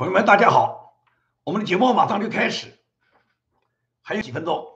朋友们，大家好，我们的节目马上就开始，还有几分钟。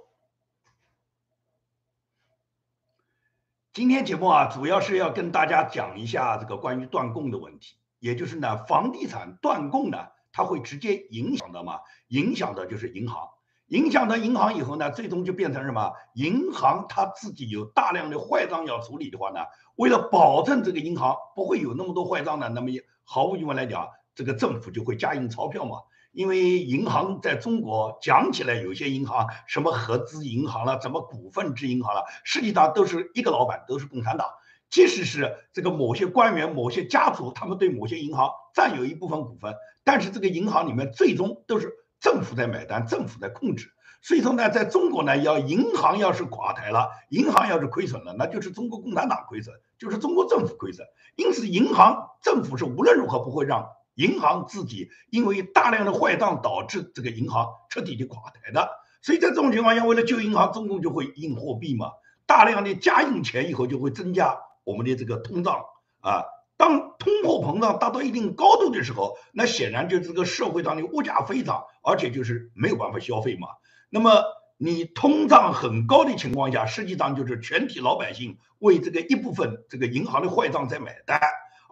今天节目啊，主要是要跟大家讲一下这个关于断供的问题，也就是呢，房地产断供呢，它会直接影响的嘛，影响的就是银行，影响到银行以后呢，最终就变成什么？银行它自己有大量的坏账要处理的话呢，为了保证这个银行不会有那么多坏账呢，那么毫无疑问来讲，这个政府就会加印钞票嘛。因为银行在中国讲起来，有些银行什么合资银行了，什么股份制银行了，实际上都是一个老板，都是共产党。即使是这个某些官员、某些家族，他们对某些银行占有一部分股份，但是这个银行里面最终都是政府在买单，政府在控制。所以说呢，在中国呢，要银行要是垮台了，银行要是亏损了，那就是中国共产党亏损，就是中国政府亏损。因此，银行政府是无论如何不会让。银行自己因为大量的坏账导致这个银行彻底的垮台的，所以在这种情况下，为了救银行，中共就会印货币嘛，大量的加印钱以后就会增加我们的这个通胀啊。当通货膨胀达到一定高度的时候，那显然就这个社会上的物价飞涨，而且就是没有办法消费嘛。那么你通胀很高的情况下，实际上就是全体老百姓为这个一部分这个银行的坏账在买单。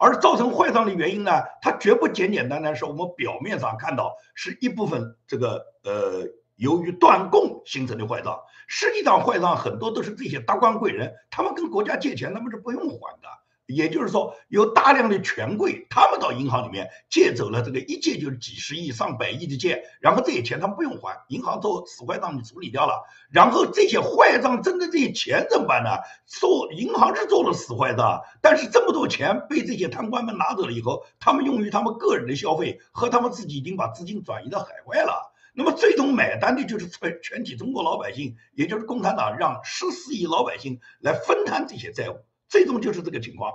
而造成坏账的原因呢，它绝不简简单单是我们表面上看到是一部分这个呃由于断供形成的坏账，实际上坏账很多都是这些达官贵人，他们跟国家借钱，他们是不用还的。也就是说，有大量的权贵，他们到银行里面借走了这个一借就是几十亿、上百亿的借，然后这些钱他们不用还，银行做死坏账你处理掉了，然后这些坏账挣的这些钱怎么办呢？做银行是做了死坏账，但是这么多钱被这些贪官们拿走了以后，他们用于他们个人的消费和他们自己已经把资金转移到海外了，那么最终买单的就是全全体中国老百姓，也就是共产党让十四亿老百姓来分摊这些债务。最终就是这个情况，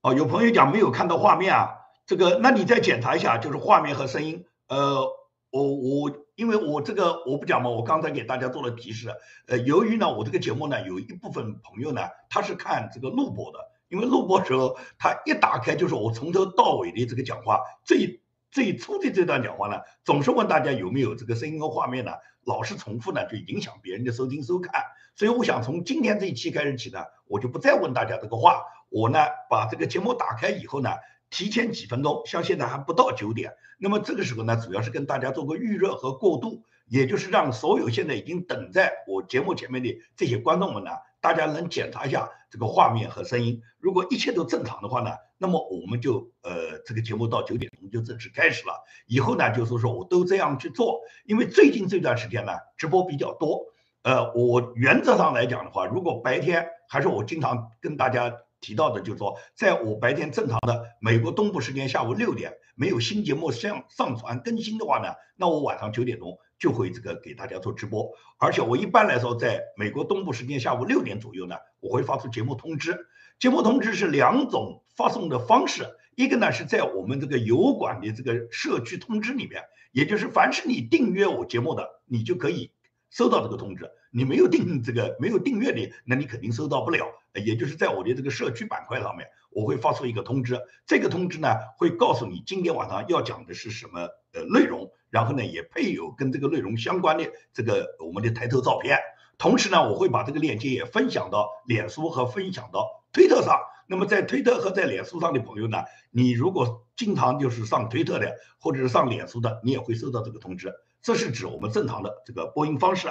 哦，有朋友讲没有看到画面啊，这个，那你再检查一下，就是画面和声音。呃，我我因为我这个我不讲嘛，我刚才给大家做了提示。呃，由于呢，我这个节目呢，有一部分朋友呢，他是看这个录播的，因为录播时候他一打开就是我从头到尾的这个讲话，最最初的这段讲话呢，总是问大家有没有这个声音和画面呢？老是重复呢，就影响别人的收听收看。所以我想从今天这一期开始起呢，我就不再问大家这个话。我呢把这个节目打开以后呢，提前几分钟，像现在还不到九点，那么这个时候呢，主要是跟大家做个预热和过渡，也就是让所有现在已经等在我节目前面的这些观众们呢，大家能检查一下这个画面和声音。如果一切都正常的话呢，那么我们就呃这个节目到九点钟就正式开始了。以后呢就是说我都这样去做，因为最近这段时间呢直播比较多。呃，我原则上来讲的话，如果白天还是我经常跟大家提到的，就是说，在我白天正常的美国东部时间下午六点没有新节目上上传更新的话呢，那我晚上九点钟就会这个给大家做直播。而且我一般来说，在美国东部时间下午六点左右呢，我会发出节目通知。节目通知是两种发送的方式，一个呢是在我们这个油管的这个社区通知里面，也就是凡是你订阅我节目的，你就可以。收到这个通知，你没有订这个没有订阅的，那你肯定收到不了。也就是在我的这个社区板块上面，我会发出一个通知，这个通知呢会告诉你今天晚上要讲的是什么呃内容，然后呢也配有跟这个内容相关的这个我们的抬头照片。同时呢，我会把这个链接也分享到脸书和分享到推特上。那么在推特和在脸书上的朋友呢，你如果经常就是上推特的或者是上脸书的，你也会收到这个通知。这是指我们正常的这个播音方式。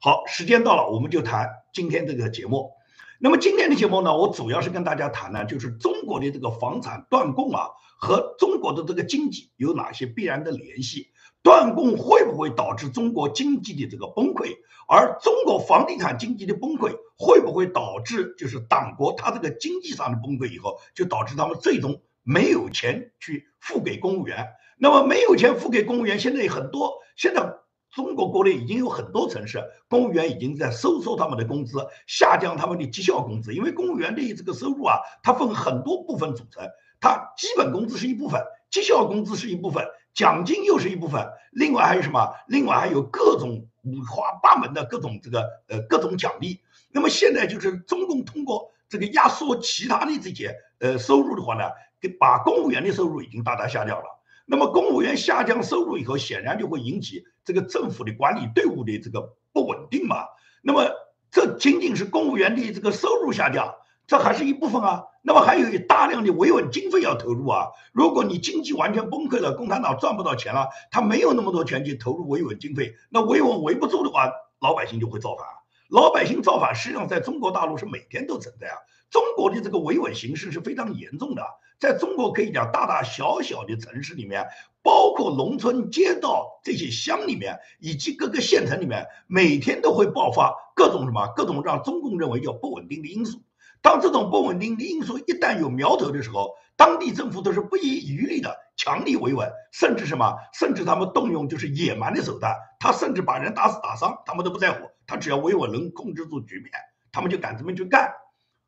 好，时间到了，我们就谈今天这个节目。那么今天的节目呢，我主要是跟大家谈呢，就是中国的这个房产断供啊，和中国的这个经济有哪些必然的联系？断供会不会导致中国经济的这个崩溃？而中国房地产经济的崩溃会不会导致就是党国它这个经济上的崩溃？以后就导致他们最终没有钱去付给公务员。那么没有钱付给公务员，现在有很多。现在中国国内已经有很多城市，公务员已经在收缩他们的工资，下降他们的绩效工资。因为公务员的这个收入啊，它分很多部分组成，它基本工资是一部分，绩效工资是一部分，奖金又是一部分，另外还有什么？另外还有各种五花八门的各种这个呃各种奖励。那么现在就是中共通过这个压缩其他的这些呃收入的话呢，给把公务员的收入已经大大下降了。那么公务员下降收入以后，显然就会引起这个政府的管理队伍的这个不稳定嘛。那么这仅仅是公务员的这个收入下降，这还是一部分啊。那么还有大量的维稳经费要投入啊！如果你经济完全崩溃了，共产党赚不到钱了，他没有那么多钱去投入维稳经费，那维稳维不住的话，老百姓就会造反。老百姓造反，实际上在中国大陆是每天都存在啊。中国的这个维稳形势是非常严重的，在中国可以讲大大小小的城市里面，包括农村街道这些乡里面，以及各个县城里面，每天都会爆发各种什么各种让中共认为叫不稳定的因素。当这种不稳定的因素一旦有苗头的时候，当地政府都是不遗余力的强力维稳，甚至什么，甚至他们动用就是野蛮的手段，他甚至把人打死打伤，他们都不在乎，他只要维稳能控制住局面，他们就敢这么去干。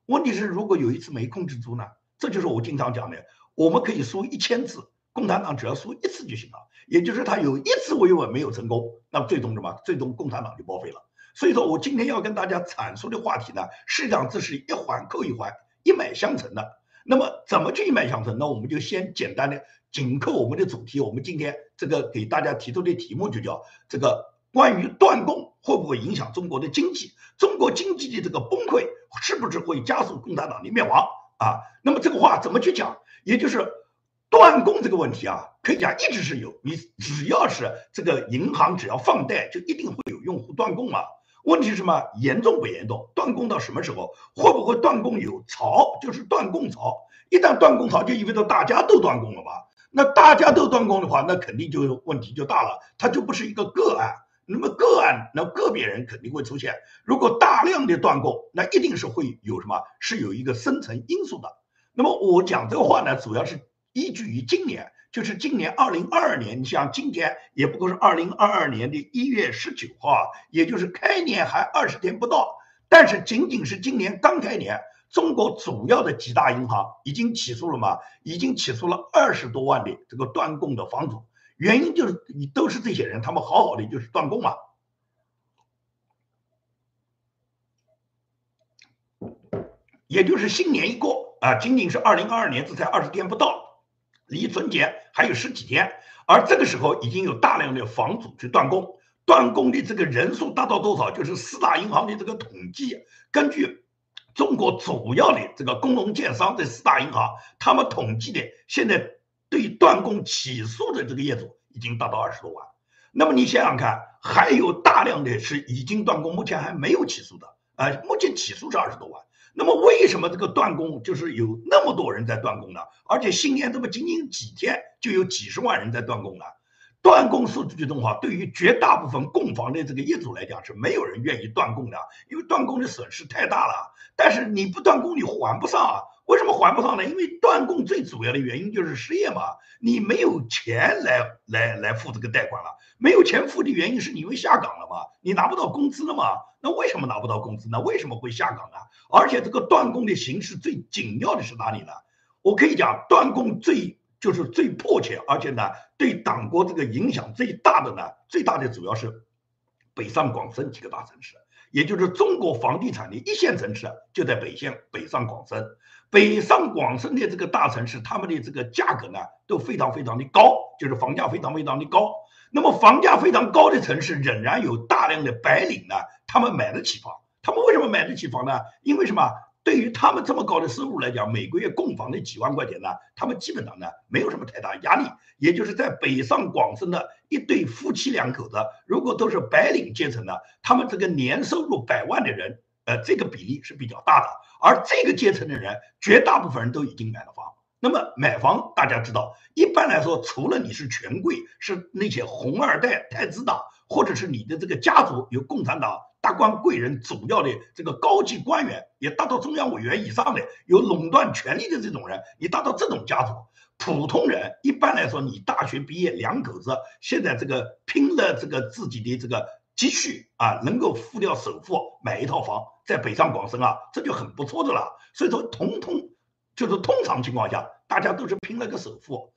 问题是，如果有一次没控制住呢？这就是我经常讲的，我们可以输一千次，共产党只要输一次就行了，也就是他有一次维稳没有成功，那最终什么？最终共产党就报废了。所以说我今天要跟大家阐述的话题呢，实际上这是一环扣一环，一脉相承的。那么怎么去一脉相承？那我们就先简单的紧扣我们的主题。我们今天这个给大家提出的题目就叫这个关于断供会不会影响中国的经济？中国经济的这个崩溃是不是会加速共产党的灭亡啊？那么这个话怎么去讲？也就是断供这个问题啊，可以讲一直是有。你只要是这个银行只要放贷，就一定会有用户断供嘛。问题是什么？严重不严重？断供到什么时候？会不会断供有潮？就是断供潮。一旦断供潮，就意味着大家都断供了吧？那大家都断供的话，那肯定就问题就大了。它就不是一个个案。那么个案，那个别人肯定会出现。如果大量的断供，那一定是会有什么？是有一个深层因素的。那么我讲这个话呢，主要是依据于今年。就是今年二零二二年，你像今天也不过是二零二二年的一月十九号啊，也就是开年还二十天不到。但是仅仅是今年刚开年，中国主要的几大银行已经起诉了嘛？已经起诉了二十多万的这个断供的房主，原因就是你都是这些人，他们好好的就是断供嘛。也就是新年一过啊，仅仅是二零二二年，这才二十天不到。离春节还有十几天，而这个时候已经有大量的房主去断供，断供的这个人数达到多少？就是四大银行的这个统计，根据中国主要的这个工农建商这四大银行，他们统计的现在对断供起诉的这个业主已经达到二十多万。那么你想想看，还有大量的是已经断供，目前还没有起诉的，啊，目前起诉是二十多万。那么为什么这个断供就是有那么多人在断供呢？而且新年这么仅仅几天就有几十万人在断供了？断供数据的话，对于绝大部分供房的这个业主来讲是没有人愿意断供的，因为断供的损失太大了。但是你不断供你还不上啊？为什么还不上呢？因为断供最主要的原因就是失业嘛，你没有钱来来来付这个贷款了，没有钱付的原因是你因为下岗了嘛，你拿不到工资了嘛。那为什么拿不到工资呢？为什么会下岗呢？而且这个断供的形式最紧要的是哪里呢？我可以讲，断供最就是最迫切，而且呢，对党国这个影响最大的呢，最大的主要是北上广深几个大城市，也就是中国房地产的一线城市就在北线北上广深。北上广深的这个大城市，他们的这个价格呢都非常非常的高，就是房价非常非常的高。那么房价非常高的城市，仍然有大量的白领呢。他们买得起房，他们为什么买得起房呢？因为什么？对于他们这么高的收入来讲，每个月供房的几万块钱呢，他们基本上呢没有什么太大压力。也就是在北上广深的一对夫妻两口子，如果都是白领阶层呢，他们这个年收入百万的人，呃，这个比例是比较大的。而这个阶层的人，绝大部分人都已经买了房。那么买房，大家知道，一般来说，除了你是权贵，是那些红二代、太子党，或者是你的这个家族有共产党。达官贵人、主要的这个高级官员，也达到中央委员以上的有垄断权力的这种人，你达到这种家族，普通人一般来说，你大学毕业两口子，现在这个拼了这个自己的这个积蓄啊，能够付掉首付买一套房，在北上广深啊，这就很不错的了。所以说，通通就是通常情况下，大家都是拼了个首付。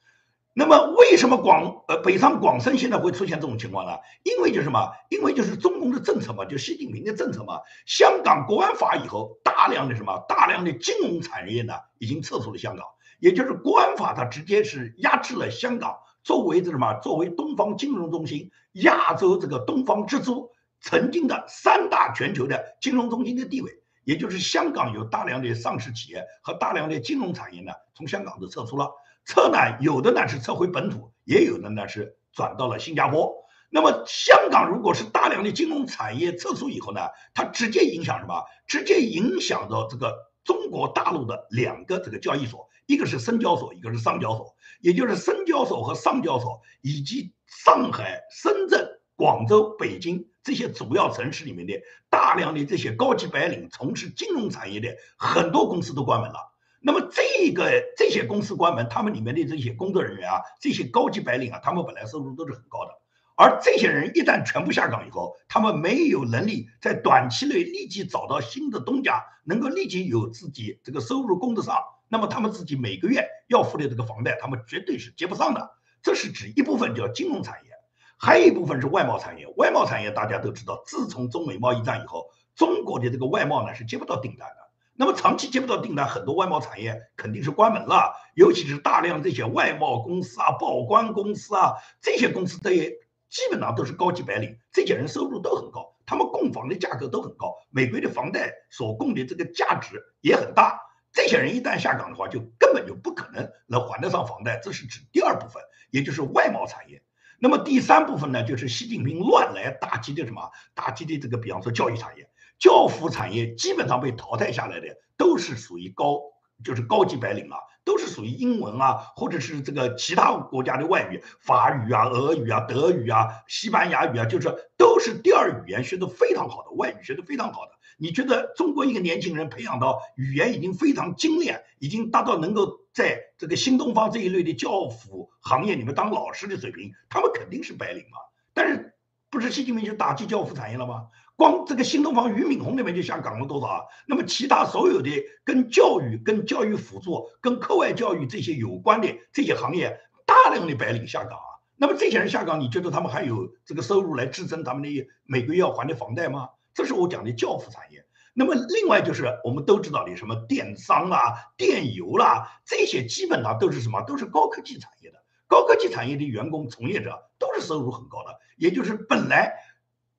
那么为什么广呃北上广深现在会出现这种情况呢？因为就是什么？因为就是中共的政策嘛，就习近平的政策嘛。香港国安法以后，大量的什么？大量的金融产业呢，已经撤出了香港。也就是国安法，它直接是压制了香港作为这什么？作为东方金融中心、亚洲这个东方之珠，曾经的三大全球的金融中心的地位，也就是香港有大量的上市企业和大量的金融产业呢，从香港都撤出了。撤呢，有的呢是撤回本土，也有的呢是转到了新加坡。那么香港如果是大量的金融产业撤出以后呢，它直接影响什么？直接影响到这个中国大陆的两个这个交易所，一个是深交所，一个是上交所。也就是深交所和上交所以及上海、深圳、广州、北京这些主要城市里面的大量的这些高级白领从事金融产业的很多公司都关门了。那么这个这些公司关门，他们里面的这些工作人员啊，这些高级白领啊，他们本来收入都是很高的。而这些人一旦全部下岗以后，他们没有能力在短期内立即找到新的东家，能够立即有自己这个收入供得上，那么他们自己每个月要付的这个房贷，他们绝对是接不上的。这是指一部分叫金融产业，还有一部分是外贸产业。外贸产业大家都知道，自从中美贸易战以后，中国的这个外贸呢是接不到订单的。那么长期接不到订单，很多外贸产业肯定是关门了，尤其是大量这些外贸公司啊、报关公司啊，这些公司这些。基本上都是高级白领，这些人收入都很高，他们供房的价格都很高，美国的房贷所供的这个价值也很大。这些人一旦下岗的话，就根本就不可能能还得上房贷。这是指第二部分，也就是外贸产业。那么第三部分呢，就是习近平乱来打击的什么？打击的这个，比方说教育产业、教辅产业，基本上被淘汰下来的都是属于高，就是高级白领啊。都是属于英文啊，或者是这个其他国家的外语，法语啊、俄语啊、德语啊、西班牙语啊，就是都是第二语言学的非常好的，外语学的非常好的。你觉得中国一个年轻人培养到语言已经非常精炼，已经达到能够在这个新东方这一类的教辅行业里面当老师的水平，他们肯定是白领嘛？但是不是习近平就打击教辅产业了吗？光这个新东方俞敏洪那边就下岗了多少啊？那么其他所有的跟教育、跟教育辅助、跟课外教育这些有关的这些行业，大量的白领下岗啊。那么这些人下岗，你觉得他们还有这个收入来支撑他们的每个月要还的房贷吗？这是我讲的教辅产业。那么另外就是我们都知道的什么电商啦、电邮啦，这些基本上都是什么？都是高科技产业的。高科技产业的员工从业者都是收入很高的，也就是本来。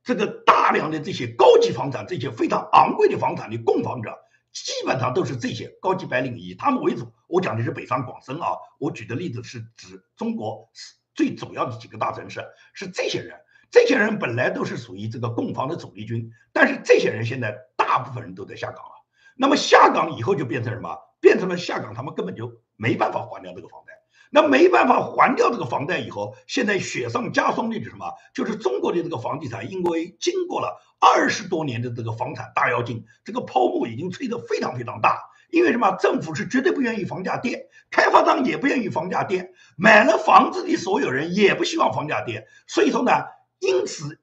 这个大量的这些高级房产，这些非常昂贵的房产的供房者，基本上都是这些高级白领，以他们为主。我讲的是北上广深啊，我举的例子是指中国最主要的几个大城市，是这些人。这些人本来都是属于这个供房的主力军，但是这些人现在大部分人都在下岗了。那么下岗以后就变成什么？变成了下岗，他们根本就没办法还掉这个房贷。那没办法还掉这个房贷以后，现在雪上加霜的是什么？就是中国的这个房地产，因为经过了二十多年的这个房产大跃进，这个泡沫已经吹得非常非常大。因为什么？政府是绝对不愿意房价跌，开发商也不愿意房价跌，买了房子的所有人也不希望房价跌。所以说呢，因此。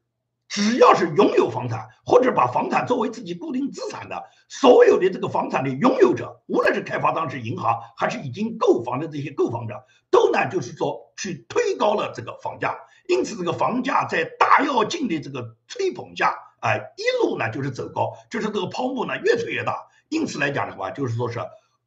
只要是拥有房产或者把房产作为自己固定资产的，所有的这个房产的拥有者，无论是开发商、是银行，还是已经购房的这些购房者，都呢就是说去推高了这个房价。因此，这个房价在大跃进的这个吹捧下，哎，一路呢就是走高，就是这个泡沫呢越吹越大。因此来讲的话，就是说是。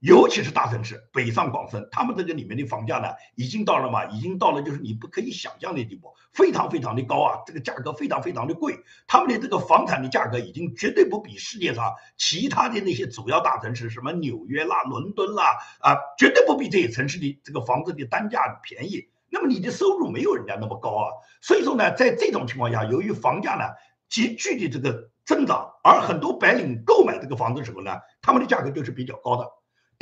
尤其是大城市，北上广深，他们这个里面的房价呢，已经到了嘛，已经到了就是你不可以想象的地步，非常非常的高啊，这个价格非常非常的贵，他们的这个房产的价格已经绝对不比世界上其他的那些主要大城市，什么纽约啦、伦敦啦啊，绝对不比这些城市的这个房子的单价便宜。那么你的收入没有人家那么高啊，所以说呢，在这种情况下，由于房价呢急剧的这个增长，而很多白领购买这个房子的时候呢，他们的价格就是比较高的。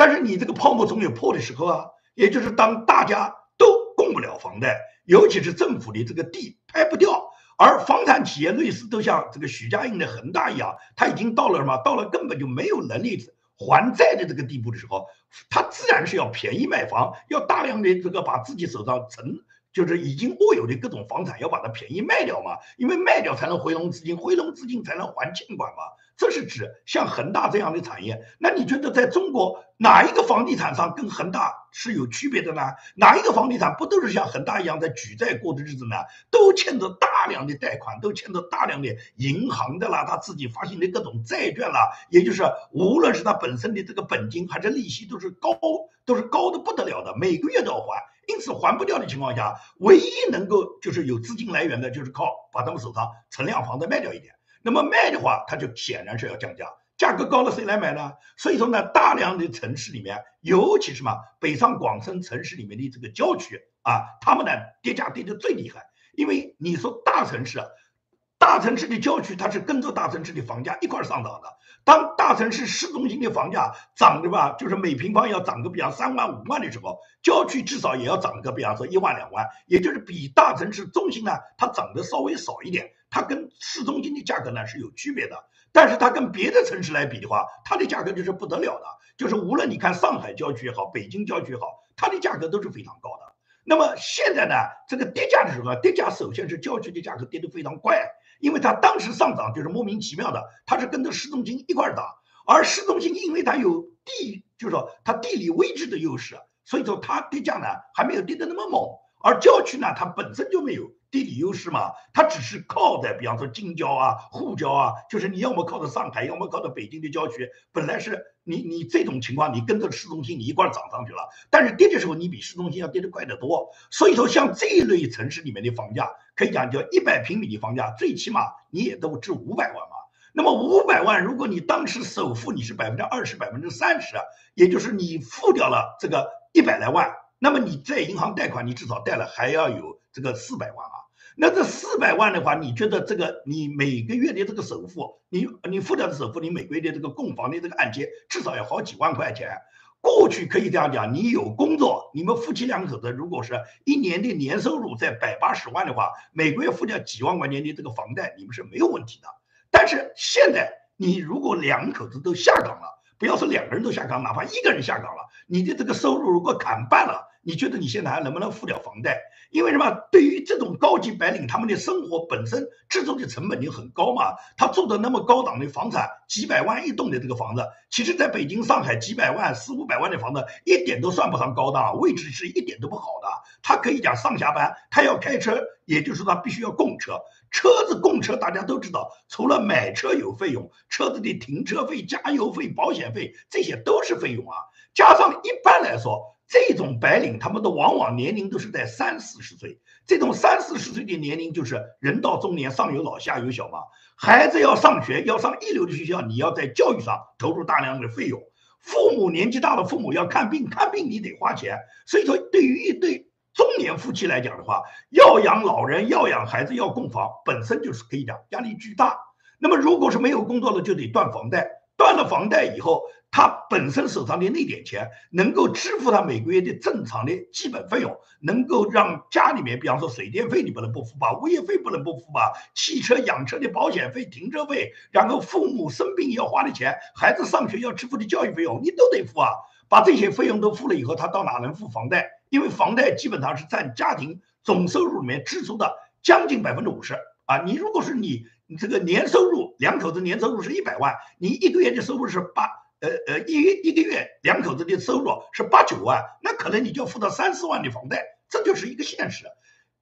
但是你这个泡沫总有破的时候啊，也就是当大家都供不了房贷，尤其是政府的这个地拍不掉，而房产企业类似都像这个许家印的恒大一样，他已经到了什么？到了根本就没有能力还债的这个地步的时候，他自然是要便宜卖房，要大量的这个把自己手上存。就是已经握有的各种房产要把它便宜卖掉嘛，因为卖掉才能回笼资金，回笼资金才能还欠款嘛。这是指像恒大这样的产业。那你觉得在中国哪一个房地产商跟恒大是有区别的呢？哪一个房地产不都是像恒大一样在举债过的日子呢？都欠着大量的贷款，都欠着大量的银行的啦，他自己发行的各种债券啦，也就是无论是他本身的这个本金还是利息都是高，都是高的不得了的，每个月都要还。因此还不掉的情况下，唯一能够就是有资金来源的，就是靠把他们手上存量房子卖掉一点。那么卖的话，它就显然是要降价，价格高了谁来买呢？所以说呢，大量的城市里面，尤其是嘛北上广深城市里面的这个郊区啊，他们呢跌价跌得最厉害，因为你说大城市。大城市的郊区，它是跟着大城市的房价一块上涨的。当大城市市中心的房价涨的吧，就是每平方要涨个比方三万五万的时候，郊区至少也要涨个比方说一万两万，也就是比大城市中心呢，它涨得稍微少一点。它跟市中心的价格呢是有区别的，但是它跟别的城市来比的话，它的价格就是不得了的。就是无论你看上海郊区也好，北京郊区也好，它的价格都是非常高的。那么现在呢，这个跌价的时候，跌价首先是郊区的价格跌得非常快。因为它当时上涨就是莫名其妙的，它是跟着市中心一块儿涨，而市中心因为它有地，就是说它地理位置的优势，所以说它跌价呢还没有跌得那么猛，而郊区呢它本身就没有。地理优势嘛，它只是靠在，比方说京郊啊、沪郊啊，就是你要么靠着上海，要么靠着北京的郊区。本来是你你这种情况，你跟着市中心你一块涨上去了，但是跌的时候你比市中心要跌得快得多。所以说，像这一类城市里面的房价，可以讲叫一百平米的房价，最起码你也都值五百万嘛。那么五百万，如果你当时首付你是百分之二十、百分之三十，也就是你付掉了这个一百来万，那么你在银行贷款，你至少贷了还要有这个四百万啊。那这四百万的话，你觉得这个你每个月的这个首付，你你付掉的首付，你每个月的这个供房的这个按揭至少要好几万块钱。过去可以这样讲，你有工作，你们夫妻两口子如果是一年的年收入在百八十万的话，每个月付掉几万块钱的这个房贷，你们是没有问题的。但是现在你如果两口子都下岗了，不要说两个人都下岗，哪怕一个人下岗了，你的这个收入如果砍半了。你觉得你现在还能不能付掉房贷？因为什么？对于这种高级白领，他们的生活本身制作的成本就很高嘛。他住的那么高档的房产，几百万一栋的这个房子，其实在北京、上海几百万、四五百万的房子，一点都算不上高档，位置是一点都不好的。他可以讲上下班，他要开车，也就是说他必须要供车。车子供车，大家都知道，除了买车有费用，车子的停车费、加油费、保险费，这些都是费用啊。加上一般来说。这种白领，他们的往往年龄都是在三四十岁。这种三四十岁的年龄，就是人到中年，上有老下有小嘛。孩子要上学，要上一流的学校，你要在教育上投入大量的费用。父母年纪大了，父母要看病，看病你得花钱。所以说，对于一对中年夫妻来讲的话，要养老人，要养孩子，要供房，本身就是可以讲压力巨大。那么，如果是没有工作了，就得断房贷。断了房贷以后，他本身手上的那点钱能够支付他每个月的正常的基本费用，能够让家里面，比方说水电费你不能不付吧，物业费不能不付吧，汽车养车的保险费、停车费，然后父母生病要花的钱，孩子上学要支付的教育费用，你都得付啊。把这些费用都付了以后，他到哪能付房贷？因为房贷基本上是占家庭总收入里面支出的将近百分之五十啊。你如果是你。这个年收入，两口子年收入是一百万，你一个月的收入是八，呃呃，一一个月两口子的收入是八九万，那可能你就要付到三四万的房贷，这就是一个现实。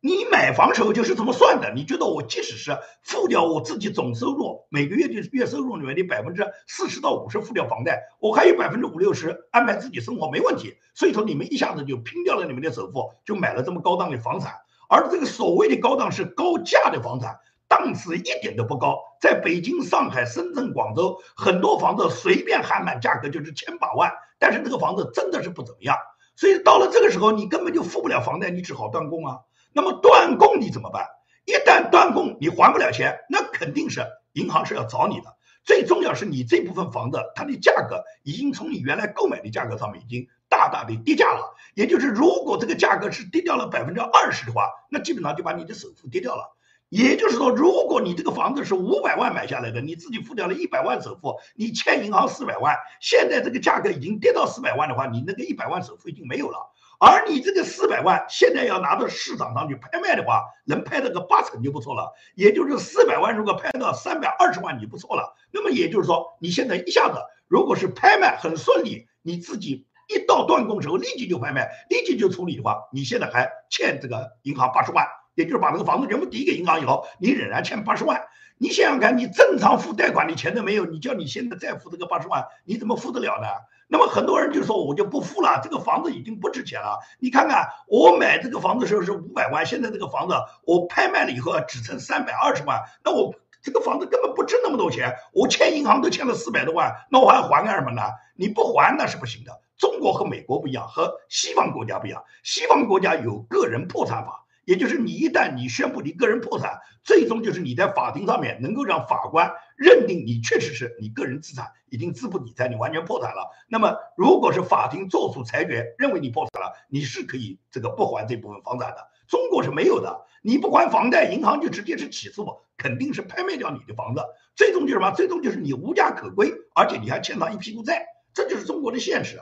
你买房时候就是这么算的，你觉得我即使是付掉我自己总收入每个月的月收入里面的百分之四十到五十付掉房贷，我还有百分之五六十安排自己生活没问题。所以说你们一下子就拼掉了你们的首付，就买了这么高档的房产，而这个所谓的高档是高价的房产。档次一点都不高，在北京、上海、深圳、广州，很多房子随便喊喊价格就是千把万，但是这个房子真的是不怎么样。所以到了这个时候，你根本就付不了房贷，你只好断供啊。那么断供你怎么办？一旦断供，你还不了钱，那肯定是银行是要找你的。最重要是你这部分房子，它的价格已经从你原来购买的价格上面已经大大的跌价了。也就是如果这个价格是跌掉了百分之二十的话，那基本上就把你的首付跌掉了。也就是说，如果你这个房子是五百万买下来的，你自己付掉了一百万首付，你欠银行四百万，现在这个价格已经跌到四百万的话，你那个一百万首付已经没有了。而你这个四百万现在要拿到市场上去拍卖的话，能拍到个八成就不错了。也就是四百万如果拍到三百二十万，你不错了。那么也就是说，你现在一下子如果是拍卖很顺利，你自己一到断供时候立即就拍卖，立即就处理的话，你现在还欠这个银行八十万。也就是把这个房子全部抵给银行以后，你仍然欠八十万。你想想看，你正常付贷款的钱都没有，你叫你现在再付这个八十万，你怎么付得了呢？那么很多人就说我就不付了，这个房子已经不值钱了。你看看我买这个房子时候是五百万，现在这个房子我拍卖了以后只剩三百二十万，那我这个房子根本不值那么多钱，我欠银行都欠了四百多万，那我还还干什么呢？你不还那是不行的。中国和美国不一样，和西方国家不一样，西方国家有个人破产法。也就是你一旦你宣布你个人破产，最终就是你在法庭上面能够让法官认定你确实是你个人资产已经资不抵债，你完全破产了。那么如果是法庭作出裁决认为你破产了，你是可以这个不还这部分房产的。中国是没有的，你不还房贷，银行就直接是起诉，肯定是拍卖掉你的房子。最终就是什么？最终就是你无家可归，而且你还欠他一屁股债。这就是中国的现实。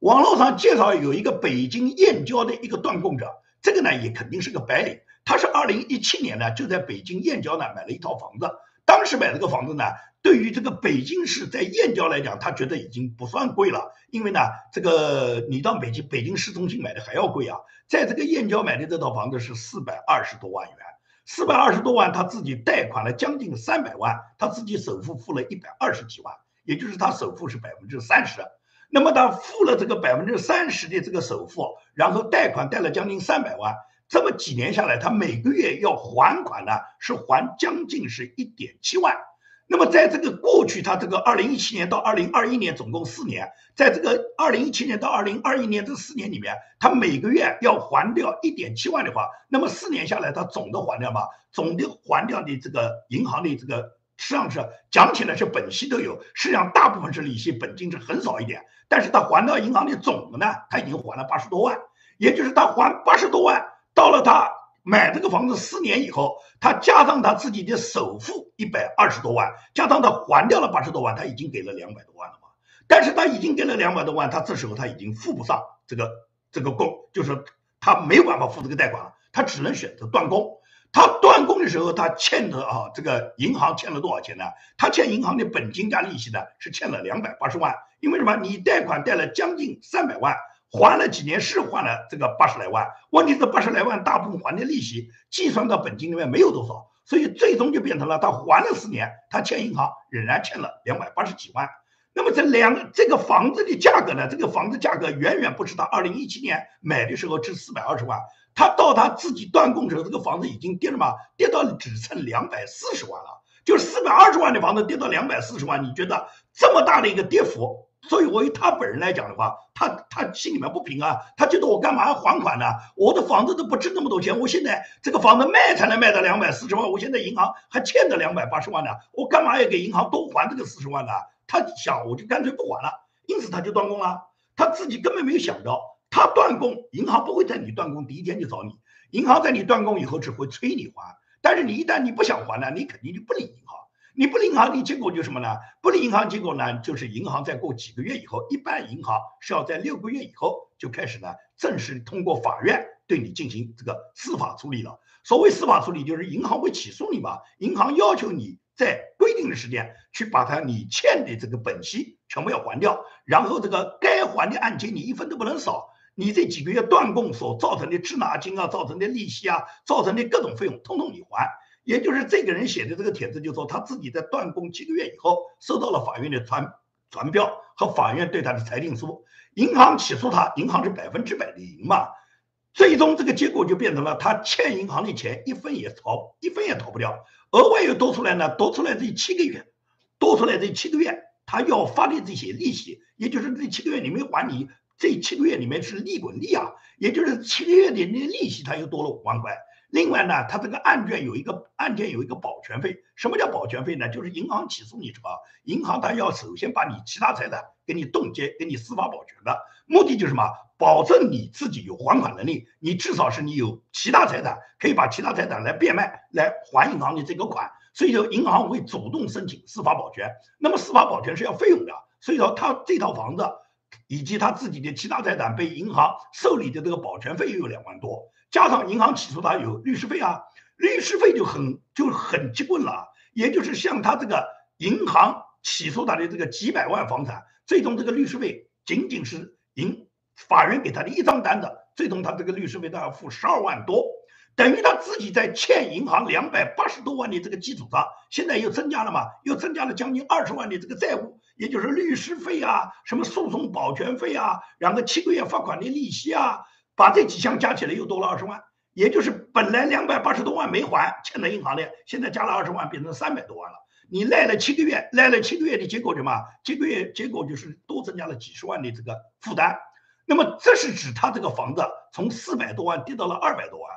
网络上介绍有一个北京燕郊的一个断供者。这个呢也肯定是个白领，他是二零一七年呢就在北京燕郊呢买了一套房子，当时买这个房子呢，对于这个北京市在燕郊来讲，他觉得已经不算贵了，因为呢这个你到北京北京市中心买的还要贵啊，在这个燕郊买的这套房子是四百二十多万元，四百二十多万他自己贷款了将近三百万，他自己首付付了一百二十几万，也就是他首付是百分之三十。那么他付了这个百分之三十的这个首付，然后贷款贷了将近三百万，这么几年下来，他每个月要还款呢，是还将近是一点七万。那么在这个过去，他这个二零一七年到二零二一年总共四年，在这个二零一七年到二零二一年这四年里面，他每个月要还掉一点七万的话，那么四年下来，他总的还掉嘛，总的还掉的这个银行的这个。实际上是讲起来是本息都有，实际上大部分是利息，本金是很少一点。但是他还到银行的总的呢，他已经还了八十多万，也就是他还八十多万，到了他买这个房子四年以后，他加上他自己的首付一百二十多万，加上他还掉了八十多万，他已经给了两百多万了嘛。但是他已经给了两百多万，他这时候他已经付不上这个这个供，就是他没办法付这个贷款了，他只能选择断供。他断供的时候，他欠的啊，这个银行欠了多少钱呢？他欠银行的本金加利息呢，是欠了两百八十万。因为什么？你贷款贷了将近三百万，还了几年是还了这个八十来万。问题是八十来万大部分还的利息，计算到本金里面没有多少，所以最终就变成了他还了四年，他欠银行仍然欠了两百八十几万。那么这两这个房子的价格呢？这个房子价格远远不是他二零一七年买的时候值四百二十万。他到他自己断供的时候，这个房子已经跌了嘛？跌到只剩两百四十万了，就是四百二十万的房子跌到两百四十万。你觉得这么大的一个跌幅？所以，我以他本人来讲的话，他他心里面不平啊，他觉得我干嘛要还款呢？我的房子都不值那么多钱，我现在这个房子卖才能卖到两百四十万，我现在银行还欠着两百八十万呢，我干嘛要给银行多还这个四十万呢？他想，我就干脆不还了，因此他就断供了。他自己根本没有想到。他断供，银行不会在你断供第一天就找你，银行在你断供以后只会催你还，但是你一旦你不想还呢，你肯定就不理银行，你不理银行，你结果就什么呢？不理银行，结果呢就是银行在过几个月以后，一般银行是要在六个月以后就开始呢正式通过法院对你进行这个司法处理了。所谓司法处理，就是银行会起诉你嘛，银行要求你在规定的时间去把它你欠的这个本息全部要还掉，然后这个该还的按揭你一分都不能少。你这几个月断供所造成的滞纳金啊，造成的利息啊，造成的各种费用，通通你还。也就是这个人写的这个帖子，就说他自己在断供几个月以后，收到了法院的传传票和法院对他的裁定书，银行起诉他，银行是百分之百的赢嘛。最终这个结果就变成了他欠银行的钱一分也逃一分也逃不掉，额外又多出来呢，多出来这七个月，多出来这七个月他要发的这些利息，也就是这七个月你没还你。这七个月里面是利滚利啊，也就是七个月的那利息，它又多了五万块。另外呢，它这个案卷有一个案件有一个保全费。什么叫保全费呢？就是银行起诉你什么，银行它要首先把你其他财产给你冻结，给你司法保全的，目的就是什么？保证你自己有还款能力，你至少是你有其他财产，可以把其他财产来变卖来还银行的这个款。所以说，银行会主动申请司法保全。那么司法保全是要费用的，所以说他这套房子。以及他自己的其他财产被银行受理的这个保全费又有两万多，加上银行起诉他有律师费啊，律师费就很就很急棍了。也就是像他这个银行起诉他的这个几百万房产，最终这个律师费仅仅是银法院给他的一张单子，最终他这个律师费都要付十二万多。等于他自己在欠银行两百八十多万的这个基础上，现在又增加了嘛，又增加了将近二十万的这个债务，也就是律师费啊，什么诉讼保全费啊，然后七个月罚款的利息啊，把这几项加起来又多了二十万，也就是本来两百八十多万没还欠在银行的，现在加了二十万，变成三百多万了。你赖了七个月，赖了七个月的结果什么？这个月结果就是多增加了几十万的这个负担。那么这是指他这个房子从四百多万跌到了二百多万。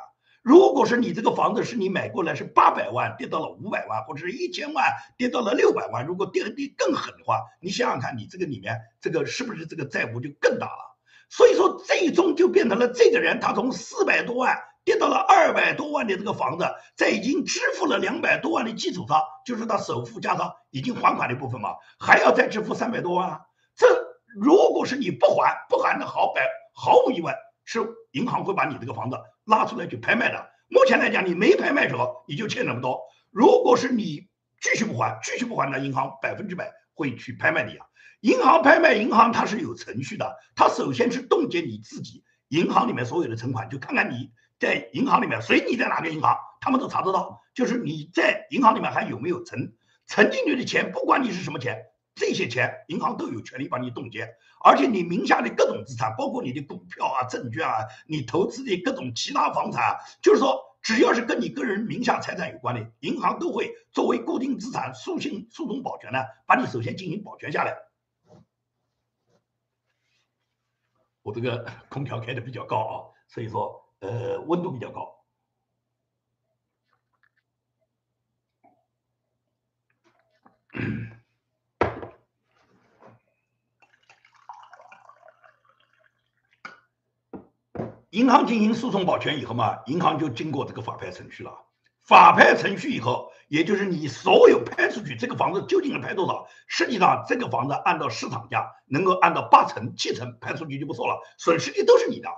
如果是你这个房子是你买过来是八百万跌到了五百万，或者是一千万跌到了六百万，如果跌的更狠的话，你想想看，你这个里面这个是不是这个债务就更大了？所以说最终就变成了这个人他从四百多万跌到了二百多万的这个房子，在已经支付了两百多万的基础上，就是他首付加上已经还款的部分嘛，还要再支付三百多万。这如果是你不还不还的好百毫无疑问是银行会把你这个房子。拉出来去拍卖的，目前来讲你没拍卖时候你就欠那么多。如果是你继续不还，继续不还，那银行百分之百会去拍卖你啊。银行拍卖，银行它是有程序的，它首先是冻结你自己银行里面所有的存款，就看看你在银行里面，随你在哪个银行，他们都查得到，就是你在银行里面还有没有存存进去的钱，不管你是什么钱。这些钱，银行都有权利帮你冻结，而且你名下的各种资产，包括你的股票啊、证券啊，你投资的各种其他房产，就是说，只要是跟你个人名下财产有关的，银行都会作为固定资产诉讼诉讼保全呢，把你首先进行保全下来。我这个 空调开的比较高啊，所以说呃温度比较高。银行进行诉讼保全以后嘛，银行就经过这个法拍程序了。法拍程序以后，也就是你所有拍出去这个房子究竟能拍多少？实际上，这个房子按照市场价能够按照八成、七成拍出去就不错了，损失的都是你的。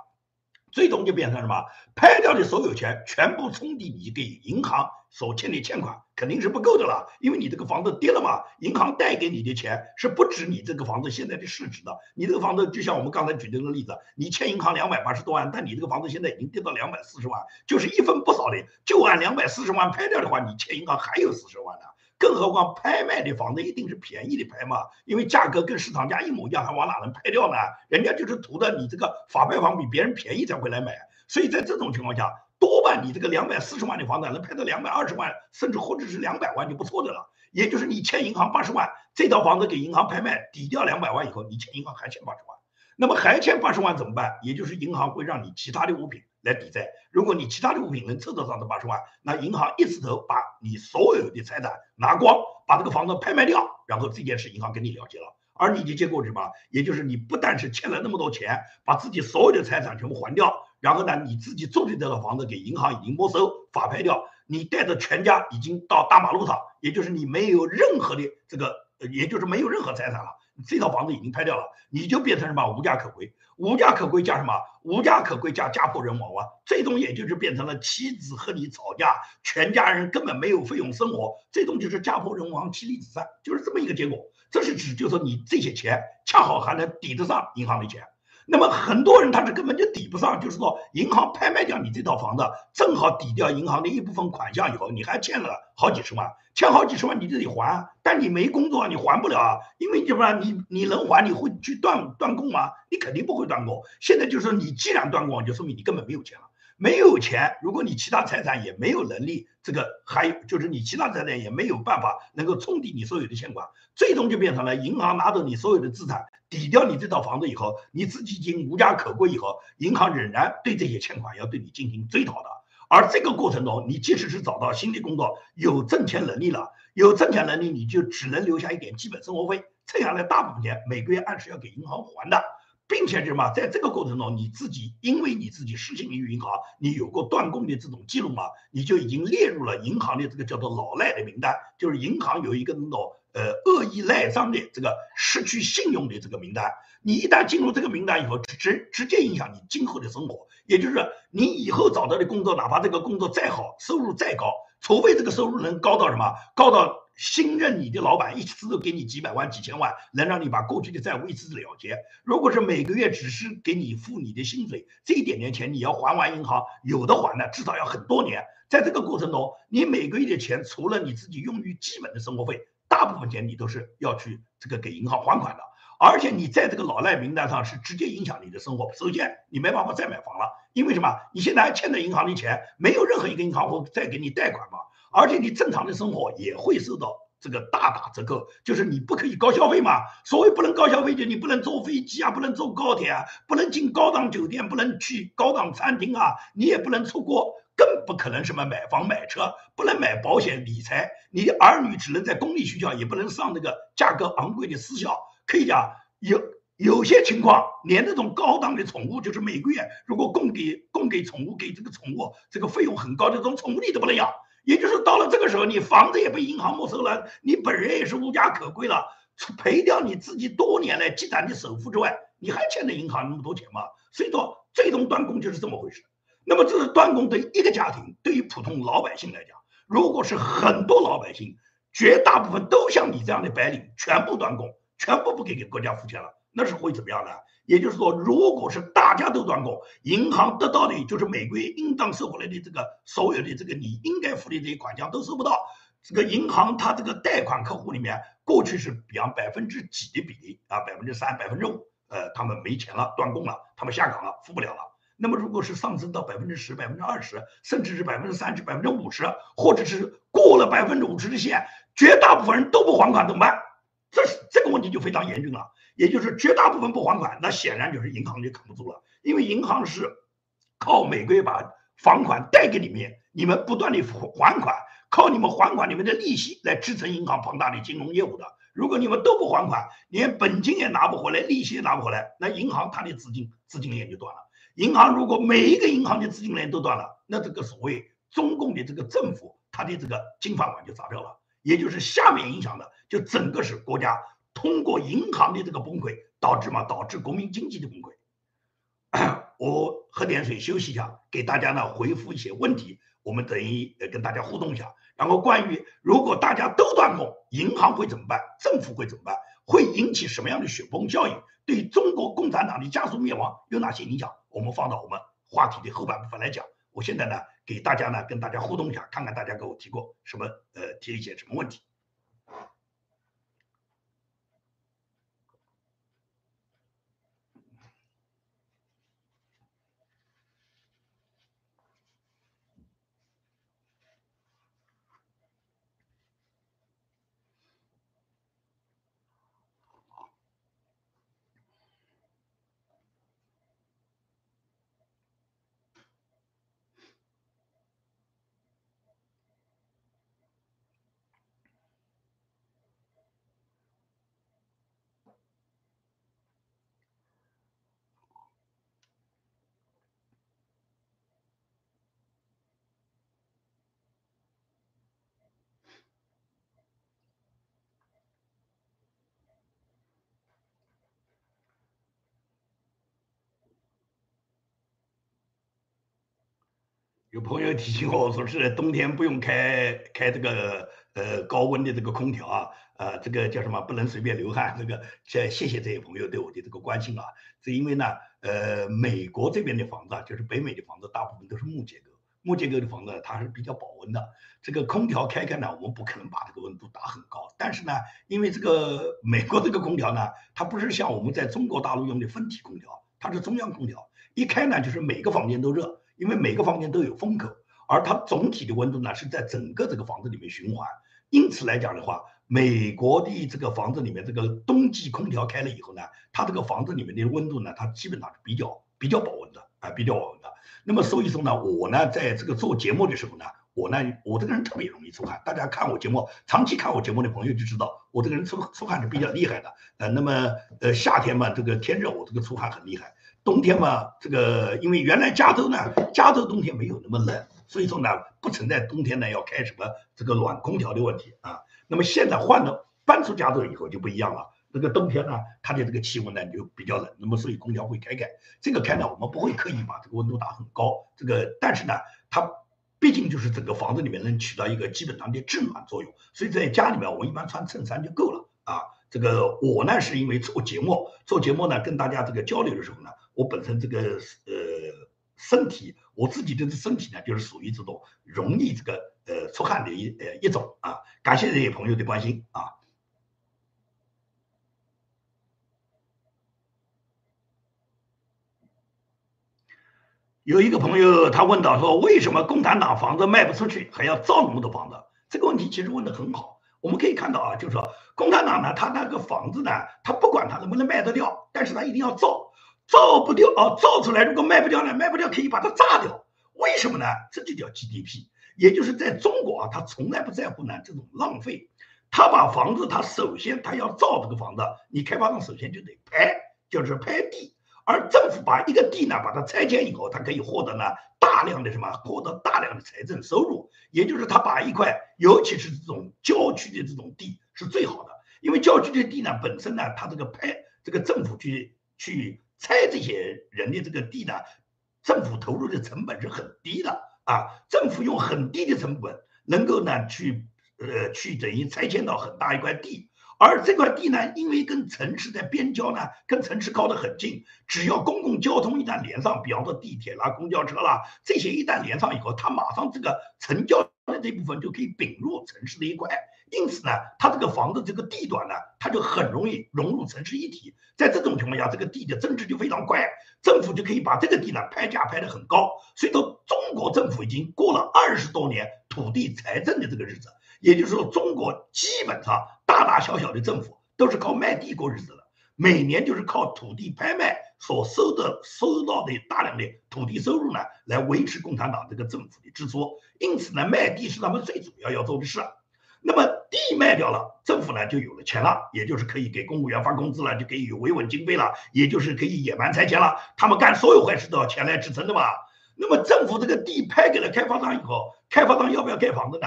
最终就变成什么？拍掉的所有钱全部冲抵你给银行所欠的欠款，肯定是不够的了。因为你这个房子跌了嘛，银行贷给你的钱是不止你这个房子现在的市值的。你这个房子就像我们刚才举的那个例子，你欠银行两百八十多万，但你这个房子现在已经跌到两百四十万，就是一分不少的，就按两百四十万拍掉的话，你欠银行还有四十万呢。更何况拍卖的房子一定是便宜的拍嘛，因为价格跟市场价一模一样，还往哪能拍掉呢？人家就是图的你这个法拍房比别人便宜才会来买。所以在这种情况下，多半你这个两百四十万的房子能拍到两百二十万，甚至或者是两百万就不错的了。也就是你欠银行八十万，这套房子给银行拍卖抵掉两百万以后，你欠银行还欠八十万。那么还欠八十万怎么办？也就是银行会让你其他的物品。来抵债。如果你其他的物品能凑得上这八十万，那银行一次头把你所有的财产拿光，把这个房子拍卖掉，然后这件事银行跟你了结了。而你的结果是什么？也就是你不但是欠了那么多钱，把自己所有的财产全部还掉，然后呢，你自己住的这套房子给银行已经没收法拍掉，你带着全家已经到大马路上，也就是你没有任何的这个，也就是没有任何财产了。这套房子已经拍掉了，你就变成什么无家可归？无家可归加什么？无家可归加家破人亡啊！最终也就是变成了妻子和你吵架，全家人根本没有费用生活，最终就是家破人亡，妻离子散，就是这么一个结果。这是指，就是说你这些钱恰好还能抵得上银行的钱。那么很多人他是根本就抵不上，就是说银行拍卖掉你这套房子，正好抵掉银行的一部分款项以后，你还欠了好几十万，欠好几十万你就得还，但你没工作你还不了啊，因为怎么？你你能还你会去断断供吗？你肯定不会断供。现在就是说你既然断供，就说明你根本没有钱了。没有钱，如果你其他财产也没有能力，这个还有就是你其他财产也没有办法能够冲抵你所有的欠款，最终就变成了银行拿走你所有的资产，抵掉你这套房子以后，你自己已经无家可归以后，银行仍然对这些欠款要对你进行追讨的。而这个过程中，你即使是找到新的工作，有挣钱能力了，有挣钱能力，你就只能留下一点基本生活费，剩下来大部分钱每个月按时要给银行还的。并且什么，在这个过程中，你自己因为你自己失信于银行，你有过断供的这种记录嘛，你就已经列入了银行的这个叫做老赖的名单，就是银行有一个那种呃恶意赖账的这个失去信用的这个名单。你一旦进入这个名单以后，直直接影响你今后的生活，也就是你以后找到的工作，哪怕这个工作再好，收入再高，除非这个收入能高到什么，高到。新任你的老板一次都给你几百万、几千万，能让你把过去的债务一次了结。如果是每个月只是给你付你的薪水，这一点点钱你要还完银行，有的还呢，至少要很多年。在这个过程中，你每个月的钱除了你自己用于基本的生活费，大部分钱你都是要去这个给银行还款的。而且你在这个老赖名单上是直接影响你的生活。首先，你没办法再买房了，因为什么？你现在还欠着银行的钱，没有任何一个银行会再给你贷款嘛。而且你正常的生活也会受到这个大打折扣，就是你不可以高消费嘛。所谓不能高消费，就你不能坐飞机啊，不能坐高铁啊，不能进高档酒店，不能去高档餐厅啊，你也不能出国，更不可能什么买房买车，不能买保险理财。你的儿女只能在公立学校，也不能上那个价格昂贵的私校。可以讲，有有些情况，连那种高档的宠物，就是每个月如果供给供给宠物，给这个宠物这个费用很高的这种宠物，你都不能养。也就是到了这个时候，你房子也被银行没收了，你本人也是无家可归了，除赔掉你自己多年来积攒的首付之外，你还欠着银行那么多钱吗？所以说，最终断供就是这么回事。那么，这是断供对一个家庭，对于普通老百姓来讲，如果是很多老百姓，绝大部分都像你这样的白领，全部断供。全部不给给国家付钱了，那是会怎么样呢？也就是说，如果是大家都断供，银行得到的就是每个月应当收回来的这个所有的这个你应该付的这些款项都收不到。这个银行它这个贷款客户里面，过去是比方百分之几的比例啊，百分之三、百分之五，呃，他们没钱了，断供了，他们下岗了，付不了了。那么如果是上升到百分之十、百分之二十，甚至是百分之三十、百分之五十，或者是过了百分之五十的线，绝大部分人都不还款怎么办？这这个问题就非常严峻了，也就是绝大部分不还款，那显然就是银行就扛不住了，因为银行是靠每个月把房款贷给你们，你们不断的还款，靠你们还款你们的利息来支撑银行庞大的金融业务的。如果你们都不还款，连本金也拿不回来，利息也拿不回来，那银行它的资金资金链就断了。银行如果每一个银行的资金链都断了，那这个所谓中共的这个政府，它的这个金饭碗就砸掉了。也就是下面影响的，就整个是国家通过银行的这个崩溃导致嘛，导致国民经济的崩溃。我喝点水休息一下，给大家呢回复一些问题，我们等于呃跟大家互动一下。然后关于如果大家都断供，银行会怎么办？政府会怎么办？会引起什么样的雪崩效应？对中国共产党的加速灭亡有哪些影响？我们放到我们话题的后半部分来讲。我现在呢，给大家呢，跟大家互动一下，看看大家给我提过什么，呃，提一些什么问题。有朋友提醒我说是冬天不用开开这个呃高温的这个空调啊，呃这个叫什么不能随便流汗。这个谢谢谢这些朋友对我的这个关心啊，是因为呢呃美国这边的房子啊，就是北美的房子大部分都是木结构，木结构的房子它是比较保温的。这个空调开开呢，我们不可能把这个温度打很高，但是呢，因为这个美国这个空调呢，它不是像我们在中国大陆用的分体空调，它是中央空调，一开呢就是每个房间都热。因为每个房间都有风口，而它总体的温度呢是在整个这个房子里面循环，因此来讲的话，美国的这个房子里面这个冬季空调开了以后呢，它这个房子里面的温度呢，它基本上是比较比较保温的啊，比较保温的。那么所以说呢，我呢在这个做节目的时候呢，我呢我这个人特别容易出汗，大家看我节目，长期看我节目的朋友就知道，我这个人出出汗是比较厉害的。呃，那么呃夏天嘛，这个天热，我这个出汗很厉害。冬天嘛，这个因为原来加州呢，加州冬天没有那么冷，所以说呢，不存在冬天呢要开什么这个暖空调的问题啊。那么现在换了搬出加州以后就不一样了，这个冬天呢，它的这个气温呢就比较冷，那么所以空调会开开。这个开呢，我们不会刻意把这个温度打很高，这个但是呢，它毕竟就是整个房子里面能起到一个基本上的制暖作用，所以在家里面我一般穿衬衫就够了啊。这个我呢是因为做节目，做节目呢跟大家这个交流的时候呢，我本身这个呃身体，我自己的身体呢就是属于这种容易这个呃出汗的一呃一种啊。感谢这些朋友的关心啊。有一个朋友他问到说，为什么共产党房子卖不出去，还要造那么多房子？这个问题其实问的很好。我们可以看到啊，就是说共产党呢，他那个房子呢，他不管他能不能卖得掉，但是他一定要造，造不掉啊，造出来如果卖不掉呢，卖不掉可以把它炸掉。为什么呢？这就叫 GDP，也就是在中国啊，他从来不在乎呢这种浪费，他把房子，他首先他要造这个房子，你开发商首先就得拍，就是拍地。而政府把一个地呢，把它拆迁以后，它可以获得呢大量的什么？获得大量的财政收入。也就是他把一块，尤其是这种郊区的这种地是最好的，因为郊区的地呢，本身呢，它这个拍这个政府去去拆这些人的这个地呢，政府投入的成本是很低的啊。政府用很低的成本，能够呢去呃去等于拆迁到很大一块地。而这块地呢，因为跟城市的边郊呢，跟城市靠得很近，只要公共交通一旦连上，比方说地铁啦、公交车啦，这些一旦连上以后，它马上这个成交这部分就可以并入城市的一块，因此呢，它这个房子这个地段呢，它就很容易融入城市一体。在这种情况下，这个地的增值就非常快，政府就可以把这个地呢拍价拍得很高。所以说，中国政府已经过了二十多年土地财政的这个日子。也就是说，中国基本上大大小小的政府都是靠卖地过日子的，每年就是靠土地拍卖所收的收到的大量的土地收入呢，来维持共产党这个政府的支出。因此呢，卖地是他们最主要要做的事。那么地卖掉了，政府呢就有了钱了，也就是可以给公务员发工资了，就可以有维稳经费了，也就是可以野蛮拆迁了。他们干所有坏事都要钱来支撑的嘛。那么政府这个地拍给了开发商以后，开发商要不要盖房子呢？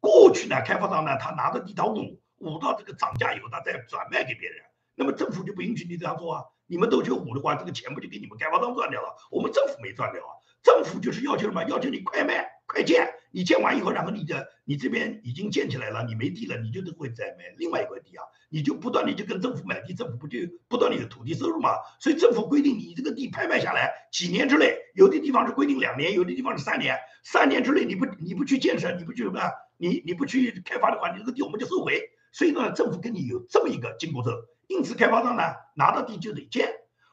过去呢，开发商呢，他拿着地他捂捂到这个涨价以后，他再转卖给别人。那么政府就不允许你这样做啊！你们都去捂的话，这个钱不就给你们开发商赚掉了？我们政府没赚掉啊！政府就是要求什么？要求你快卖快建。你建完以后，然后你的你这边已经建起来了，你没地了，你就得会再买另外一块地啊！你就不断的就跟政府买地，政府不就不断的有土地收入嘛？所以政府规定你这个地拍卖下来几年之内，有的地方是规定两年，有的地方是三年，三年之内你不你不去建设，你不去什么？你你不去开发的话，你这个地我们就收回。所以呢，政府跟你有这么一个紧箍咒，因此开发商呢拿到地就得建，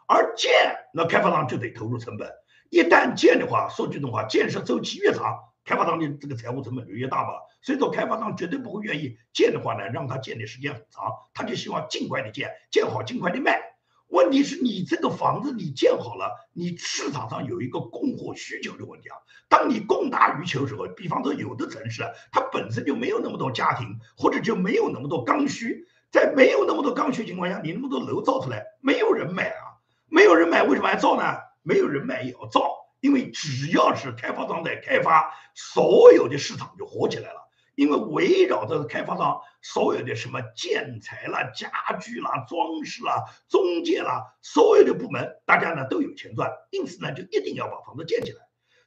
而建那开发商就得投入成本。一旦建的话，说句实话，建设周期越长，开发商的这个财务成本就越大嘛。所以说，开发商绝对不会愿意建的话呢，让他建的时间很长，他就希望尽快的建，建好尽快的卖。问题是你这个房子你建好了，你市场上有一个供货需求的问题啊。当你供大于求的时候，比方说有的城市它本身就没有那么多家庭，或者就没有那么多刚需，在没有那么多刚需情况下，你那么多楼造出来，没有人买啊，没有人买，为什么还造呢？没有人买也要造，因为只要是开发商在开发，所有的市场就火起来了。因为围绕着开发商所有的什么建材啦、家具啦、装饰啦、中介啦，所有的部门，大家呢都有钱赚，因此呢就一定要把房子建起来。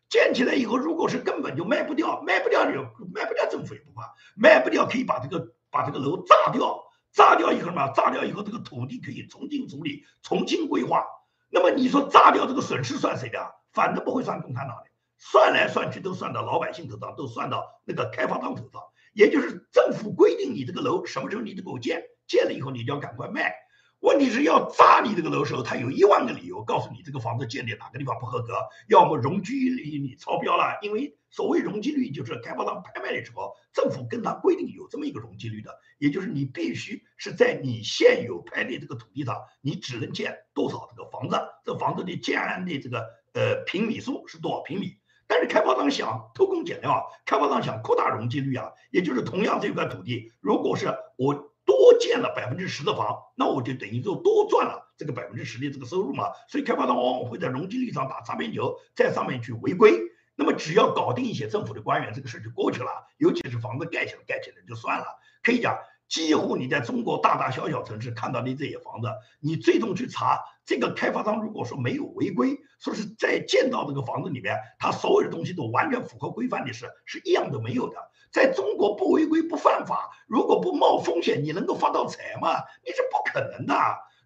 建起来以后，如果是根本就卖不掉，卖不掉就卖不掉，政府也不怕，卖不掉可以把这个把这个楼炸掉，炸掉以后什么，炸掉以后这个土地可以重新处理、重新规划。那么你说炸掉这个损失算谁的？反正不会算共产党的。算来算去都算到老百姓头上，都算到那个开发商头上。也就是政府规定你这个楼什么时候你得给我建，建了以后你就要赶快卖。问题是要砸你这个楼时候，他有一万个理由告诉你这个房子建的哪个地方不合格，要么容积率你超标了。因为所谓容积率就是开发商拍卖的时候，政府跟他规定有这么一个容积率的，也就是你必须是在你现有拍的这个土地上，你只能建多少这个房子，这房子的建安的这个呃平米数是多少平米。但是开发商想偷工减料啊，开发商想扩大容积率啊，也就是同样这块土地，如果是我多建了百分之十的房，那我就等于就多赚了这个百分之十的这个收入嘛。所以开发商往往会在容积率上打擦边球，在上面去违规。那么只要搞定一些政府的官员，这个事就过去了。尤其是房子盖起来，盖起来就算了。可以讲，几乎你在中国大大小小城市看到的这些房子，你最终去查这个开发商，如果说没有违规，说是在建造这个房子里面，他所有的东西都完全符合规范的事，是一样都没有的。在中国不违规不犯法，如果不冒风险，你能够发到财吗？你是不可能的。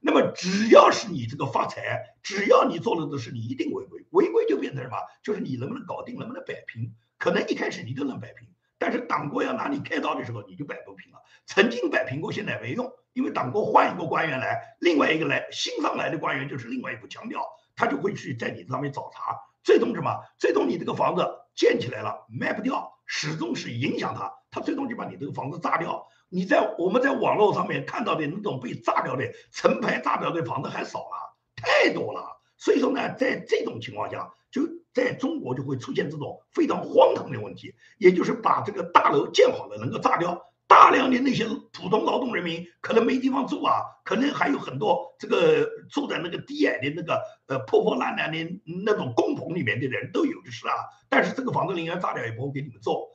那么只要是你这个发财，只要你做了的事，你一定违规，违规就变成什么？就是你能不能搞定，能不能摆平？可能一开始你都能摆平。但是党国要拿你开刀的时候，你就摆不平了。曾经摆平过，现在没用，因为党国换一个官员来，另外一个来新上来的官员就是另外一副腔调，他就会去在你上面找茬。最终什么？最终你这个房子建起来了，卖不掉，始终是影响他，他最终就把你这个房子炸掉。你在我们在网络上面看到的那种被炸掉的、成排炸掉的房子还少了，太多了。所以说呢，在这种情况下，就在中国就会出现这种非常荒唐的问题，也就是把这个大楼建好了能够炸掉，大量的那些普通劳动人民可能没地方住啊，可能还有很多这个住在那个低矮的那个呃破破烂烂的那种工棚里面的人都有的是啊，但是这个房子宁愿炸掉也不会给你们做。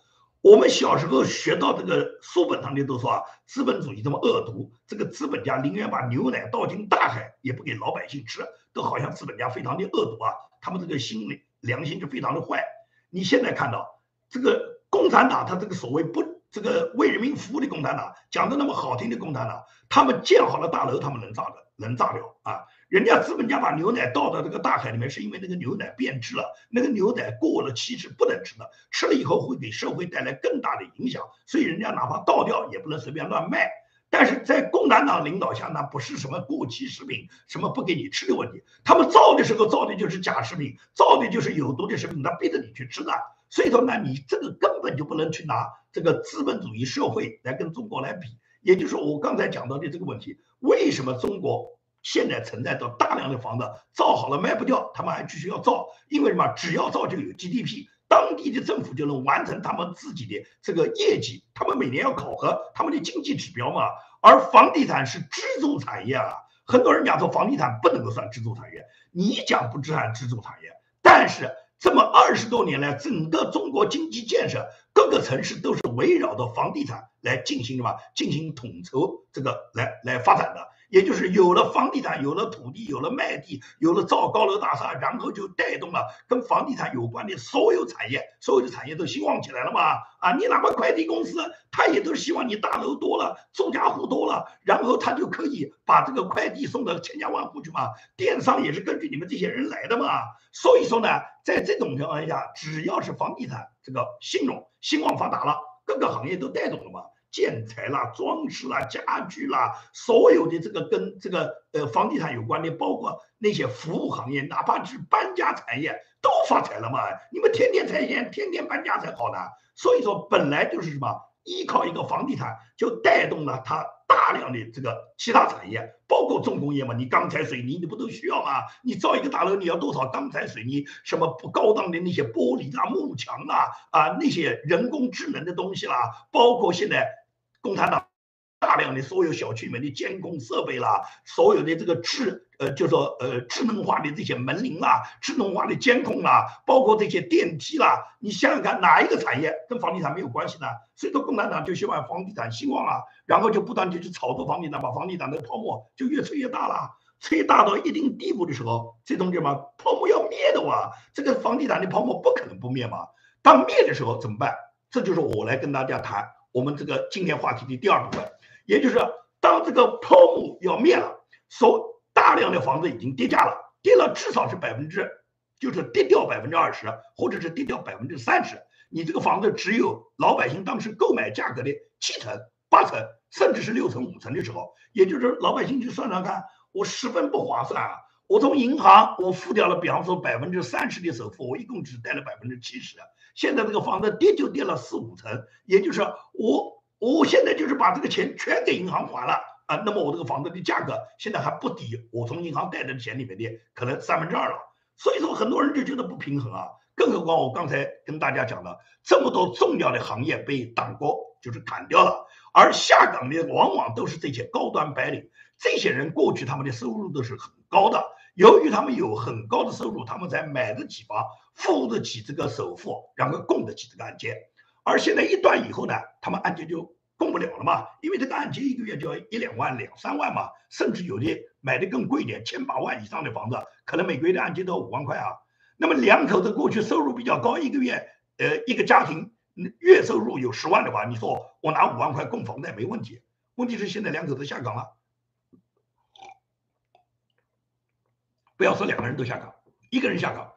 我们小时候学到这个书本上的都说啊，资本主义这么恶毒，这个资本家宁愿把牛奶倒进大海，也不给老百姓吃，都好像资本家非常的恶毒啊，他们这个心里良心就非常的坏。你现在看到这个共产党，他这个所谓不这个为人民服务的共产党，讲的那么好听的共产党，他们建好了大楼，他们能炸的，能炸掉啊。人家资本家把牛奶倒到这个大海里面，是因为那个牛奶变质了，那个牛奶过了期是不能吃的，吃了以后会给社会带来更大的影响，所以人家哪怕倒掉也不能随便乱卖。但是在共产党领导下，那不是什么过期食品，什么不给你吃的问题，他们造的时候造的就是假食品，造的就是有毒的食品，他逼着你去吃的。所以说呢，你这个根本就不能去拿这个资本主义社会来跟中国来比。也就是说，我刚才讲到的这个问题，为什么中国？现在存在着大量的房子造好了卖不掉，他们还继续要造，因为什么？只要造就有 GDP，当地的政府就能完成他们自己的这个业绩，他们每年要考核他们的经济指标嘛。而房地产是支柱产业啊，很多人讲说房地产不能够算支柱产业，你讲不算支柱产业，但是这么二十多年来，整个中国经济建设各个城市都是围绕着房地产来进行什么？进行统筹这个来来发展的。也就是有了房地产，有了土地，有了卖地，有了造高楼大厦，然后就带动了跟房地产有关的所有产业，所有的产业都兴旺起来了嘛？啊，你哪怕快递公司，他也都希望你大楼多了，住家户多了，然后他就可以把这个快递送到千家万户去嘛。电商也是根据你们这些人来的嘛。所以说呢，在这种情况下，只要是房地产这个兴隆、兴旺发达了，各个行业都带动了嘛。建材啦、装饰啦、家具啦，所有的这个跟这个呃房地产有关的，包括那些服务行业，哪怕是搬家产业，都发财了嘛。你们天天拆迁，天天搬家才好呢。所以说，本来就是什么，依靠一个房地产就带动了它大量的这个其他产业，包括重工业嘛。你钢材、水泥，你不都需要吗？你造一个大楼，你要多少钢材、水泥？什么不高档的那些玻璃啊、幕墙啊啊，那些人工智能的东西啦，包括现在。共产党大量的所有小区里面的监控设备啦，所有的这个智呃，就说呃智能化的这些门铃啦，智能化的监控啦，包括这些电梯啦，你想想看，哪一个产业跟房地产没有关系呢？所以说共产党就希望房地产兴旺啊，然后就不断的去炒作房地产，把房地产的泡沫就越吹越大了，吹大到一定地步的时候，这种什么泡沫要灭的哇，这个房地产的泡沫不可能不灭嘛。当灭的时候怎么办？这就是我来跟大家谈。我们这个今天话题的第二部分，也就是当这个泡沫要灭了，所大量的房子已经跌价了，跌了至少是百分之，就是跌掉百分之二十，或者是跌掉百分之三十。你这个房子只有老百姓当时购买价格的七成、八成，甚至是六成、五成的时候，也就是老百姓去算算看，我十分不划算啊！我从银行我付掉了，比方说百分之三十的首付，我一共只贷了百分之七十。现在这个房子跌就跌了四五成，也就是我我现在就是把这个钱全给银行还了啊，那么我这个房子的价格现在还不抵我从银行贷的钱里面的可能三分之二了，所以说很多人就觉得不平衡啊，更何况我刚才跟大家讲了这么多重要的行业被党国就是砍掉了，而下岗的往往都是这些高端白领，这些人过去他们的收入都是很高的。由于他们有很高的收入，他们才买得起房，付得起这个首付，然后供得起这个按揭。而现在一断以后呢，他们按揭就供不了了嘛，因为这个按揭一个月就要一两万、两三万嘛，甚至有的买的更贵一点，千把万以上的房子，可能每个月的按揭都要五万块啊。那么两口子过去收入比较高，一个月呃一个家庭月收入有十万的话，你说我拿五万块供房贷没问题。问题是现在两口子下岗了，不要说两个人都下岗，一个人下岗，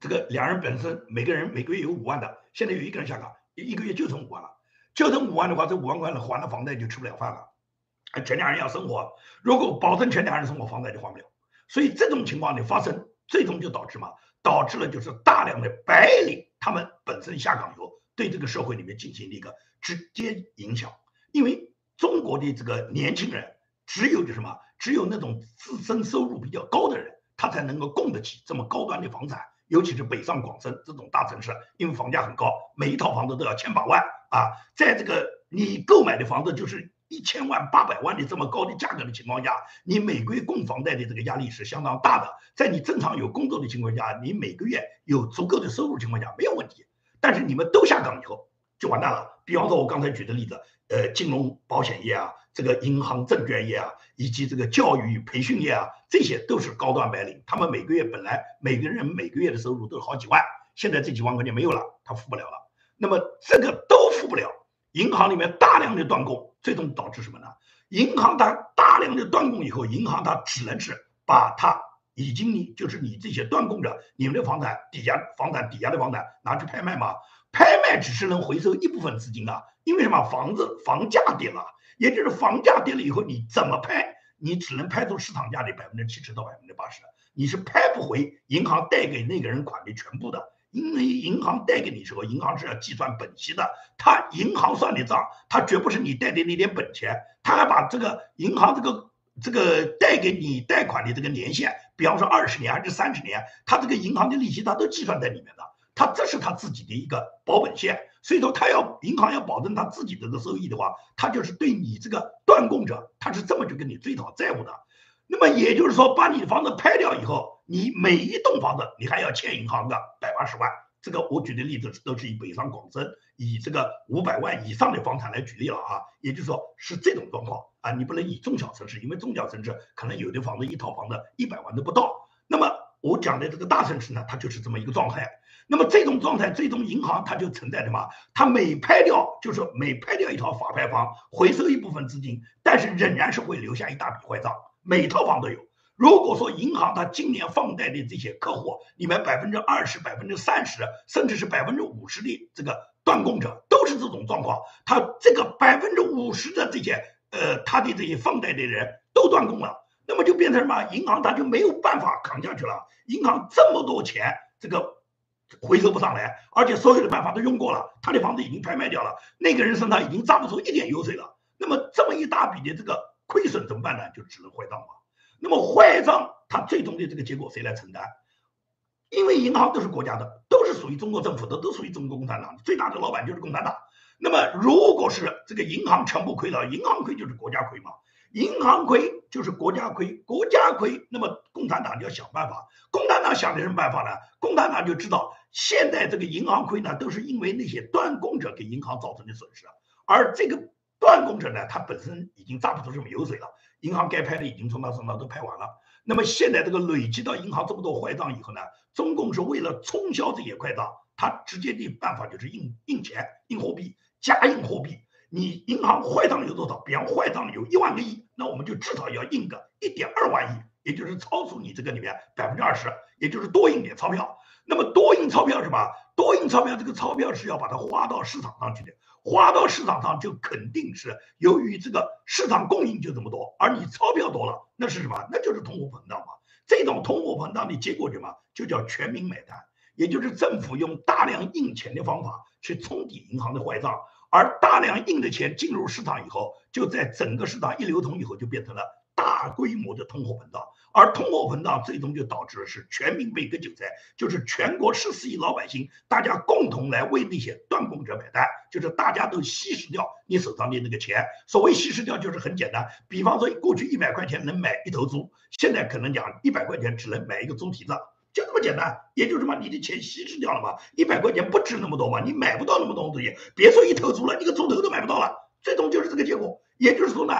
这个两人本身每个人每个月有五万的，现在有一个人下岗，一个月就剩五万了。就剩五万的话，这五万块钱还了房贷就吃不了饭了，全家人要生活，如果保证全家人生活，房贷就还不了。所以这种情况的发生，最终就导致嘛，导致了就是大量的白领他们本身下岗以后，对这个社会里面进行了一个直接影响。因为中国的这个年轻人，只有就什么，只有那种自身收入比较高的人，他才能够供得起这么高端的房产，尤其是北上广深这种大城市，因为房价很高，每一套房子都要千把万。啊，在这个你购买的房子就是一千万、八百万的这么高的价格的情况下，你每个月供房贷的这个压力是相当大的。在你正常有工作的情况下，你每个月有足够的收入情况下没有问题。但是你们都下岗以后就完蛋了。比方说，我刚才举的例子，呃，金融保险业啊，这个银行证券业啊，以及这个教育培训业啊，这些都是高端白领，他们每个月本来每个人每个月的收入都是好几万，现在这几万块钱没有了，他付不了了。那么这个都付不了，银行里面大量的断供，最终导致什么呢？银行它大量的断供以后，银行它只能是把它已经你就是你这些断供者，你们的房产抵押房产抵押的房产拿去拍卖嘛？拍卖只是能回收一部分资金啊，因为什么？房子房价跌了，也就是房价跌了以后，你怎么拍？你只能拍出市场价的百分之七十到百分之八十，你是拍不回银行贷给那个人款的全部的。因为银行贷给你时候，银行是要计算本息的，他银行算的账，他绝不是你贷的那点本钱，他还把这个银行这个这个贷给你贷款的这个年限，比方说二十年还是三十年，他这个银行的利息他都计算在里面的，他这是他自己的一个保本线，所以说他要银行要保证他自己的这个收益的话，他就是对你这个断供者，他是这么去跟你追讨债务的，那么也就是说把你房子拍掉以后。你每一栋房子，你还要欠银行的百八十万。这个我举的例子都是以北上广深以这个五百万以上的房产来举例了啊。也就是说是这种状况啊，你不能以中小城市，因为中小城市可能有的房子一套房子一百万都不到。那么我讲的这个大城市呢，它就是这么一个状态。那么这种状态，最终银行它就存在什么？它每拍掉就是每拍掉一套法拍房，回收一部分资金，但是仍然是会留下一大笔坏账，每套房都有。如果说银行它今年放贷的这些客户里面百分之二十、百分之三十，甚至是百分之五十的这个断供者都是这种状况，他这个百分之五十的这些呃他的这些放贷的人都断供了，那么就变成什么？银行它就没有办法扛下去了。银行这么多钱，这个回收不上来，而且所有的办法都用过了，他的房子已经拍卖掉了，那个人身上已经榨不出一点油水了。那么这么一大笔的这个亏损怎么办呢？就只能坏账了。那么坏账，它最终的这个结果谁来承担？因为银行都是国家的，都是属于中国政府的，都属于中国共产党，最大的老板就是共产党。那么，如果是这个银行全部亏了，银行亏就是国家亏嘛？银行亏就是国家亏，国家亏，那么共产党就要想办法。共产党想的什么办法呢？共产党就知道，现在这个银行亏呢，都是因为那些断供者给银行造成的损失，而这个断供者呢，他本身已经榨不出什么油水了。银行该拍的已经从他身上都拍完了，那么现在这个累积到银行这么多坏账以后呢，中共是为了冲销这些坏账，他直接的办法就是印印钱、印货币、加印货币。你银行坏账有多少？比方坏账有一万个亿，那我们就至少要印个一点二万亿，也就是超出你这个里面百分之二十，也就是多印点钞票。那么多印钞票是吧？多印钞票，这个钞票是要把它花到市场上去的。花到市场上就肯定是由于这个市场供应就这么多，而你钞票多了，那是什么？那就是通货膨胀嘛。这种通货膨胀的结果什么？就叫全民买单，也就是政府用大量印钱的方法去冲抵银行的坏账，而大量印的钱进入市场以后，就在整个市场一流通以后，就变成了。大规模的通货膨胀，而通货膨胀最终就导致是全民被割韭菜，就是全国十四亿老百姓，大家共同来为那些断供者买单，就是大家都稀释掉你手上的那个钱。所谓稀释掉，就是很简单，比方说过去一百块钱能买一头猪，现在可能讲一百块钱只能买一个猪蹄子，就这么简单。也就是什么，你的钱稀释掉了嘛，一百块钱不值那么多嘛，你买不到那么多东西，别说一头猪了，一个猪头都买不到了。最终就是这个结果。也就是说呢，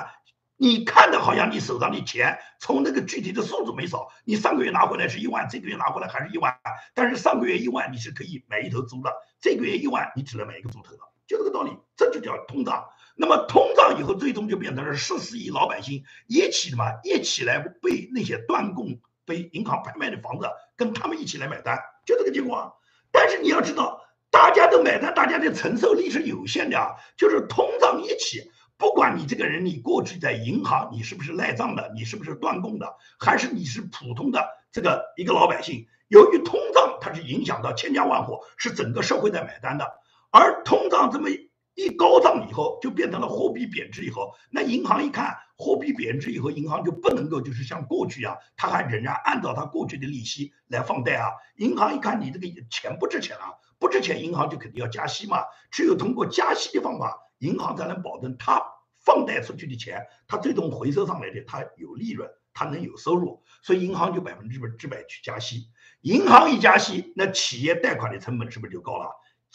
你看的好像你手上的钱从那个具体的数字没少，你上个月拿回来是一万，这个月拿回来还是一万，但是上个月一万你是可以买一头猪的，这个月一万你只能买一个猪头的，就这个道理，这就叫通胀。那么通胀以后，最终就变成了十四亿老百姓一起的嘛，一起来被那些断供、被银行拍卖的房子，跟他们一起来买单，就这个结果。但是你要知道，大家都买单，大家的承受力是有限的啊。就是通胀一起，不管你这个人，你过去在银行你是不是赖账的，你是不是断供的，还是你是普通的这个一个老百姓，由于通胀它是影响到千家万户，是整个社会在买单的，而通胀这么。一高涨以后，就变成了货币贬值以后，那银行一看货币贬值以后，银行就不能够就是像过去一样，他还仍然按照他过去的利息来放贷啊。银行一看你这个钱不值钱啊，不值钱，银行就肯定要加息嘛。只有通过加息的方法，银行才能保证他放贷出去的钱，他最终回收上来的，他有利润，他能有收入。所以银行就百分之百之百去加息。银行一加息，那企业贷款的成本是不是就高了？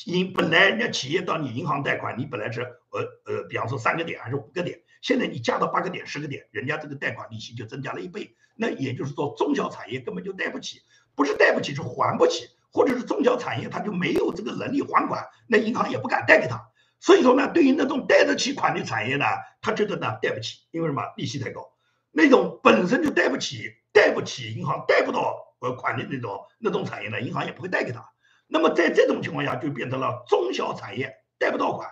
你本来人家企业到你银行贷款，你本来是呃呃，比方说三个点还是五个点，现在你加到八个点、十个点，人家这个贷款利息就增加了一倍。那也就是说，中小产业根本就贷不起，不是贷不起，是还不起，或者是中小产业他就没有这个能力还款，那银行也不敢贷给他。所以说呢，对于那种贷得起款的产业呢，他觉得呢贷不起，因为什么？利息太高。那种本身就贷不起、贷不起银行贷不到呃款的那种那种产业呢，银行也不会贷给他。那么在这种情况下，就变成了中小产业贷不到款，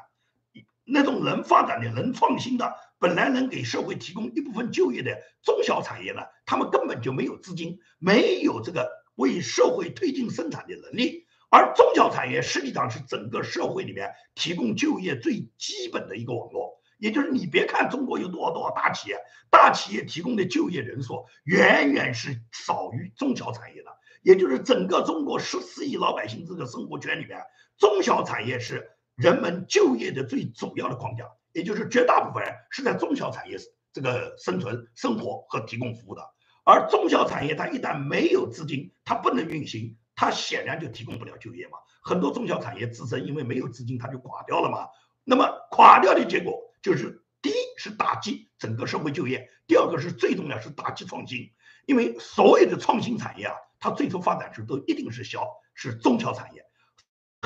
那种能发展的、能创新的，本来能给社会提供一部分就业的中小产业呢，他们根本就没有资金，没有这个为社会推进生产的能力。而中小产业实际上是整个社会里面提供就业最基本的一个网络。也就是你别看中国有多少多少大企业，大企业提供的就业人数远远是少于中小产业的。也就是整个中国十四亿老百姓这个生活圈里面，中小产业是人们就业的最主要的框架，也就是绝大部分人是在中小产业这个生存、生活和提供服务的。而中小产业它一旦没有资金，它不能运行，它显然就提供不了就业嘛。很多中小产业自身因为没有资金，它就垮掉了嘛。那么垮掉的结果就是，第一是打击整个社会就业，第二个是最重要是打击创新，因为所有的创新产业啊。它最初发展时都一定是小，是中小产业，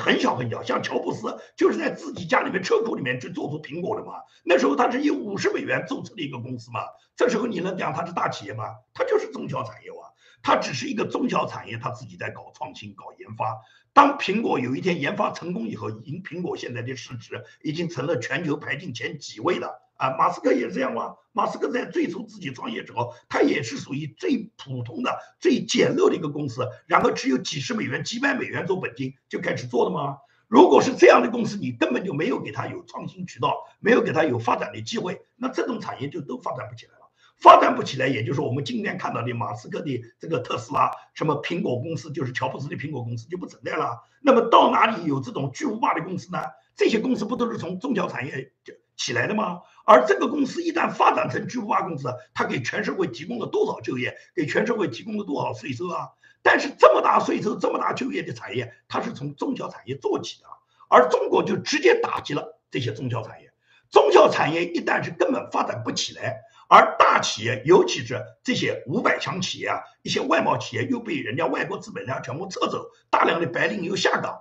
很小很小。像乔布斯就是在自己家里面车库里面去做出苹果的嘛。那时候他是以五十美元注册的一个公司嘛。这时候你能讲他是大企业吗？他就是中小产业哇。他只是一个中小产业，他自己在搞创新、搞研发。当苹果有一天研发成功以后，已经苹果现在的市值已经成了全球排进前几位了。啊，马斯克也这样吗？马斯克在最初自己创业之后，他也是属于最普通的、最简陋的一个公司，然后只有几十美元、几百美元做本金就开始做的吗？如果是这样的公司，你根本就没有给他有创新渠道，没有给他有发展的机会，那这种产业就都发展不起来了。发展不起来，也就是我们今天看到的马斯克的这个特斯拉，什么苹果公司，就是乔布斯的苹果公司就不存在了。那么到哪里有这种巨无霸的公司呢？这些公司不都是从中小产业就？起来的吗？而这个公司一旦发展成巨无霸公司，它给全社会提供了多少就业？给全社会提供了多少税收啊？但是这么大税收、这么大就业的产业，它是从中小产业做起的，而中国就直接打击了这些中小产业。中小产业一旦是根本发展不起来，而大企业，尤其是这些五百强企业啊，一些外贸企业又被人家外国资本家全部撤走，大量的白领又下岗。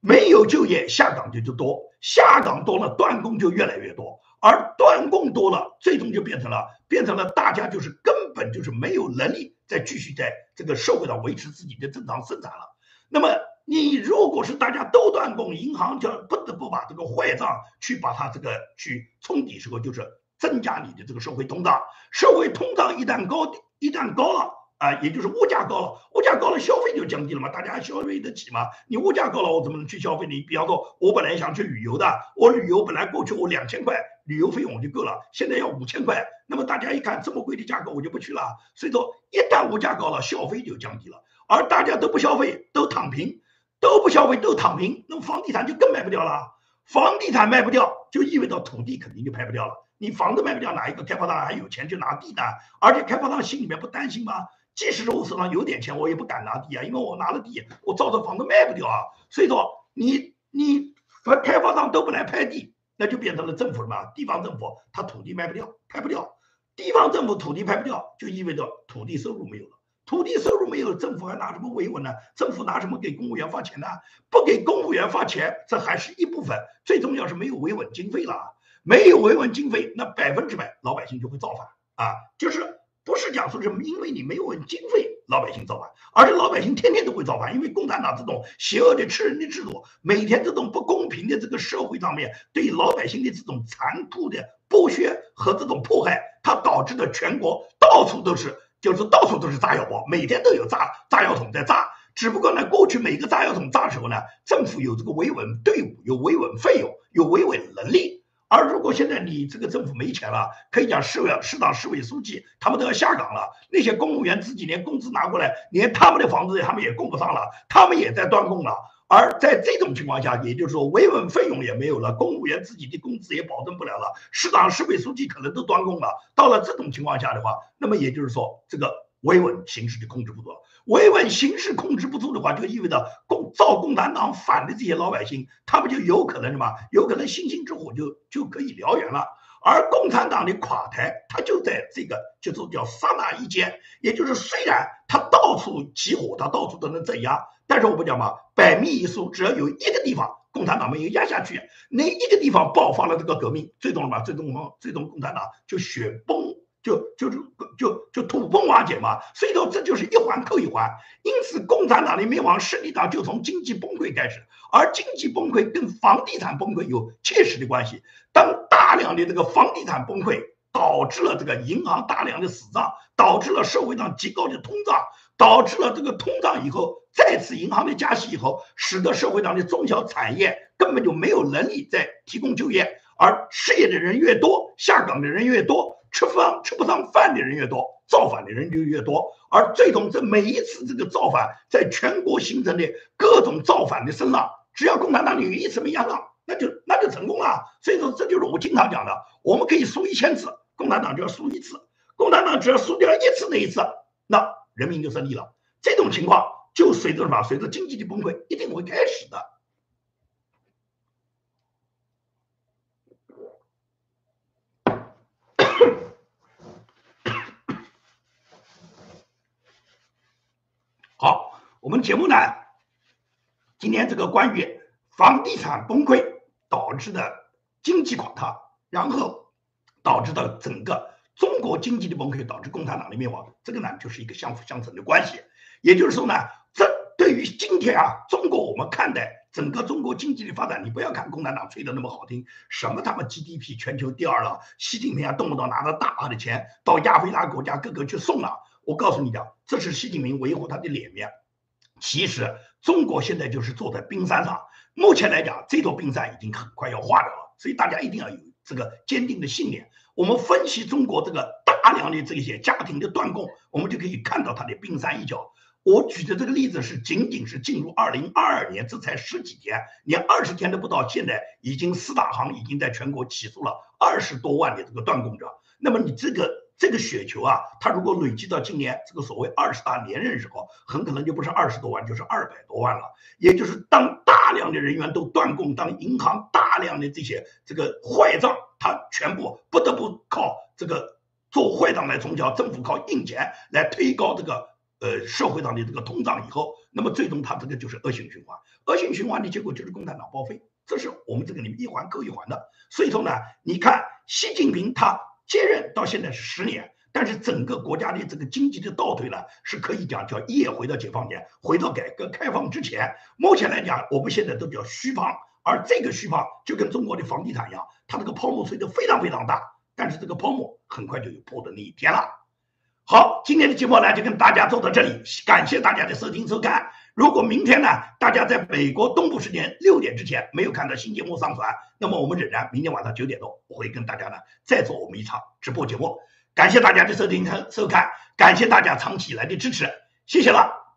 没有就业，下岗的就多，下岗多了，断供就越来越多，而断供多了，最终就变成了变成了大家就是根本就是没有能力再继续在这个社会上维持自己的正常生产了。那么你如果是大家都断供，银行就不得不把这个坏账去把它这个去冲抵时候，就是增加你的这个社会通胀，社会通胀一旦高，一旦高了。啊，也就是物价高了，物价高了，消费就降低了嘛，大家消费得起嘛。你物价高了，我怎么能去消费呢？比方说，我本来想去旅游的，我旅游本来过去我两千块旅游费用我就够了，现在要五千块，那么大家一看这么贵的价格，我就不去了。所以说，一旦物价高了，消费就降低了，而大家都不消费，都躺平，都不消费，都躺平，那么房地产就更卖不掉了。房地产卖不掉，就意味着土地肯定就拍不掉了。你房子卖不掉，哪一个开发商还有钱去拿地呢？而且开发商心里面不担心吗？即使是我手上有点钱，我也不敢拿地啊，因为我拿了地，我造的房子卖不掉啊。所以说，你你和开发商都不来拍地，那就变成了政府什么？地方政府他土地卖不掉，拍不掉。地方政府土地拍不掉，就意味着土地收入没有了。土地收入没有，政府还拿什么维稳呢？政府拿什么给公务员发钱呢？不给公务员发钱，这还是一部分。最重要是没有维稳经费了，没有维稳经费，那百分之百老百姓就会造反啊！就是不是讲说什么因为你没有经费，老百姓造反，而是老百姓天天都会造反，因为共产党这种邪恶的吃人的制度，每天这种不公平的这个社会上面对老百姓的这种残酷的剥削和这种迫害，它导致的全国到处都是。就是到处都是炸药包，每天都有炸炸药桶在炸。只不过呢，过去每个炸药桶炸的时候呢，政府有这个维稳队伍，有维稳费用，有维稳能力。而如果现在你这个政府没钱了，可以讲市委、市长、市委书记他们都要下岗了，那些公务员自己连工资拿过来，连他们的房子他们也供不上了，他们也在断供了。而在这种情况下，也就是说维稳费用也没有了，公务员自己的工资也保证不了了，市长、市委书记可能都断供了。到了这种情况下的话，那么也就是说，这个维稳形势就控制不住了。维稳形势控制不住的话，就意味着共造共产党反的这些老百姓，他们就有可能什么？有可能星星之火就就可以燎原了。而共产党的垮台，它就在这个就是叫刹那一间，也就是虽然它到处起火，它到处都能镇压。但是我们讲嘛，百密一疏，只要有一个地方共产党没有压下去，那一个地方爆发了这个革命，最终什么？最终我们最终共产党就雪崩，就就是就就土崩瓦解嘛。所以说这就是一环扣一环。因此，共产党的灭亡实际上就从经济崩溃开始，而经济崩溃跟房地产崩溃有切实的关系。当大量的这个房地产崩溃，导致了这个银行大量的死账，导致了社会上极高的通胀。导致了这个通胀以后，再次银行的加息以后，使得社会上的中小产业根本就没有能力再提供就业，而失业的人越多，下岗的人越多，吃不上吃不上饭的人越多，造反的人就越多，而最终这每一次这个造反，在全国形成的各种造反的声浪，只要共产党有一次没压上，那就那就成功了。所以说，这就是我经常讲的，我们可以输一千次，共产党就要输一次，共产党只要输掉一次那一次，那。人民就胜利了，这种情况就随着什么？随着经济的崩溃一定会开始的。好，我们节目呢，今天这个关于房地产崩溃导致的经济垮塌，然后导致的整个。中国经济的崩溃导致共产党的灭亡，这个呢就是一个相辅相成的关系。也就是说呢，这对于今天啊，中国我们看待整个中国经济的发展，你不要看共产党吹的那么好听，什么他们 GDP 全球第二了，习近平啊动不动拿着大把的钱到亚非拉国家各个去送了。我告诉你讲，这是习近平维护他的脸面。其实中国现在就是坐在冰山上，目前来讲，这座冰山已经很快要化掉了，所以大家一定要有这个坚定的信念。我们分析中国这个大量的这些家庭的断供，我们就可以看到它的冰山一角。我举的这个例子是仅仅是进入二零二二年，这才十几天，连二十天都不到，现在已经四大行已经在全国起诉了二十多万的这个断供者。那么你这个。这个雪球啊，它如果累积到今年这个所谓二十大连任时候，很可能就不是二十多万，就是二百多万了。也就是当大量的人员都断供，当银行大量的这些这个坏账，它全部不得不靠这个做坏账来冲销，政府靠印钱来推高这个呃社会上的这个通胀以后，那么最终它这个就是恶性循环，恶性循环的结果就是共产党报废，这是我们这个里面一环扣一环的。所以说呢，你看习近平他。接任到现在是十年，但是整个国家的这个经济的倒退呢，是可以讲叫一夜回到解放前，回到改革开放之前。目前来讲，我们现在都叫虚胖，而这个虚胖就跟中国的房地产一样，它这个泡沫吹得非常非常大，但是这个泡沫很快就有破的那一天了。好，今天的节目呢就跟大家做到这里，感谢大家的收听收看。如果明天呢，大家在美国东部时间六点之前没有看到新节目上传，那么我们仍然明天晚上九点多我会跟大家呢再做我们一场直播节目。感谢大家的收听和收看，感谢大家长期以来的支持，谢谢了。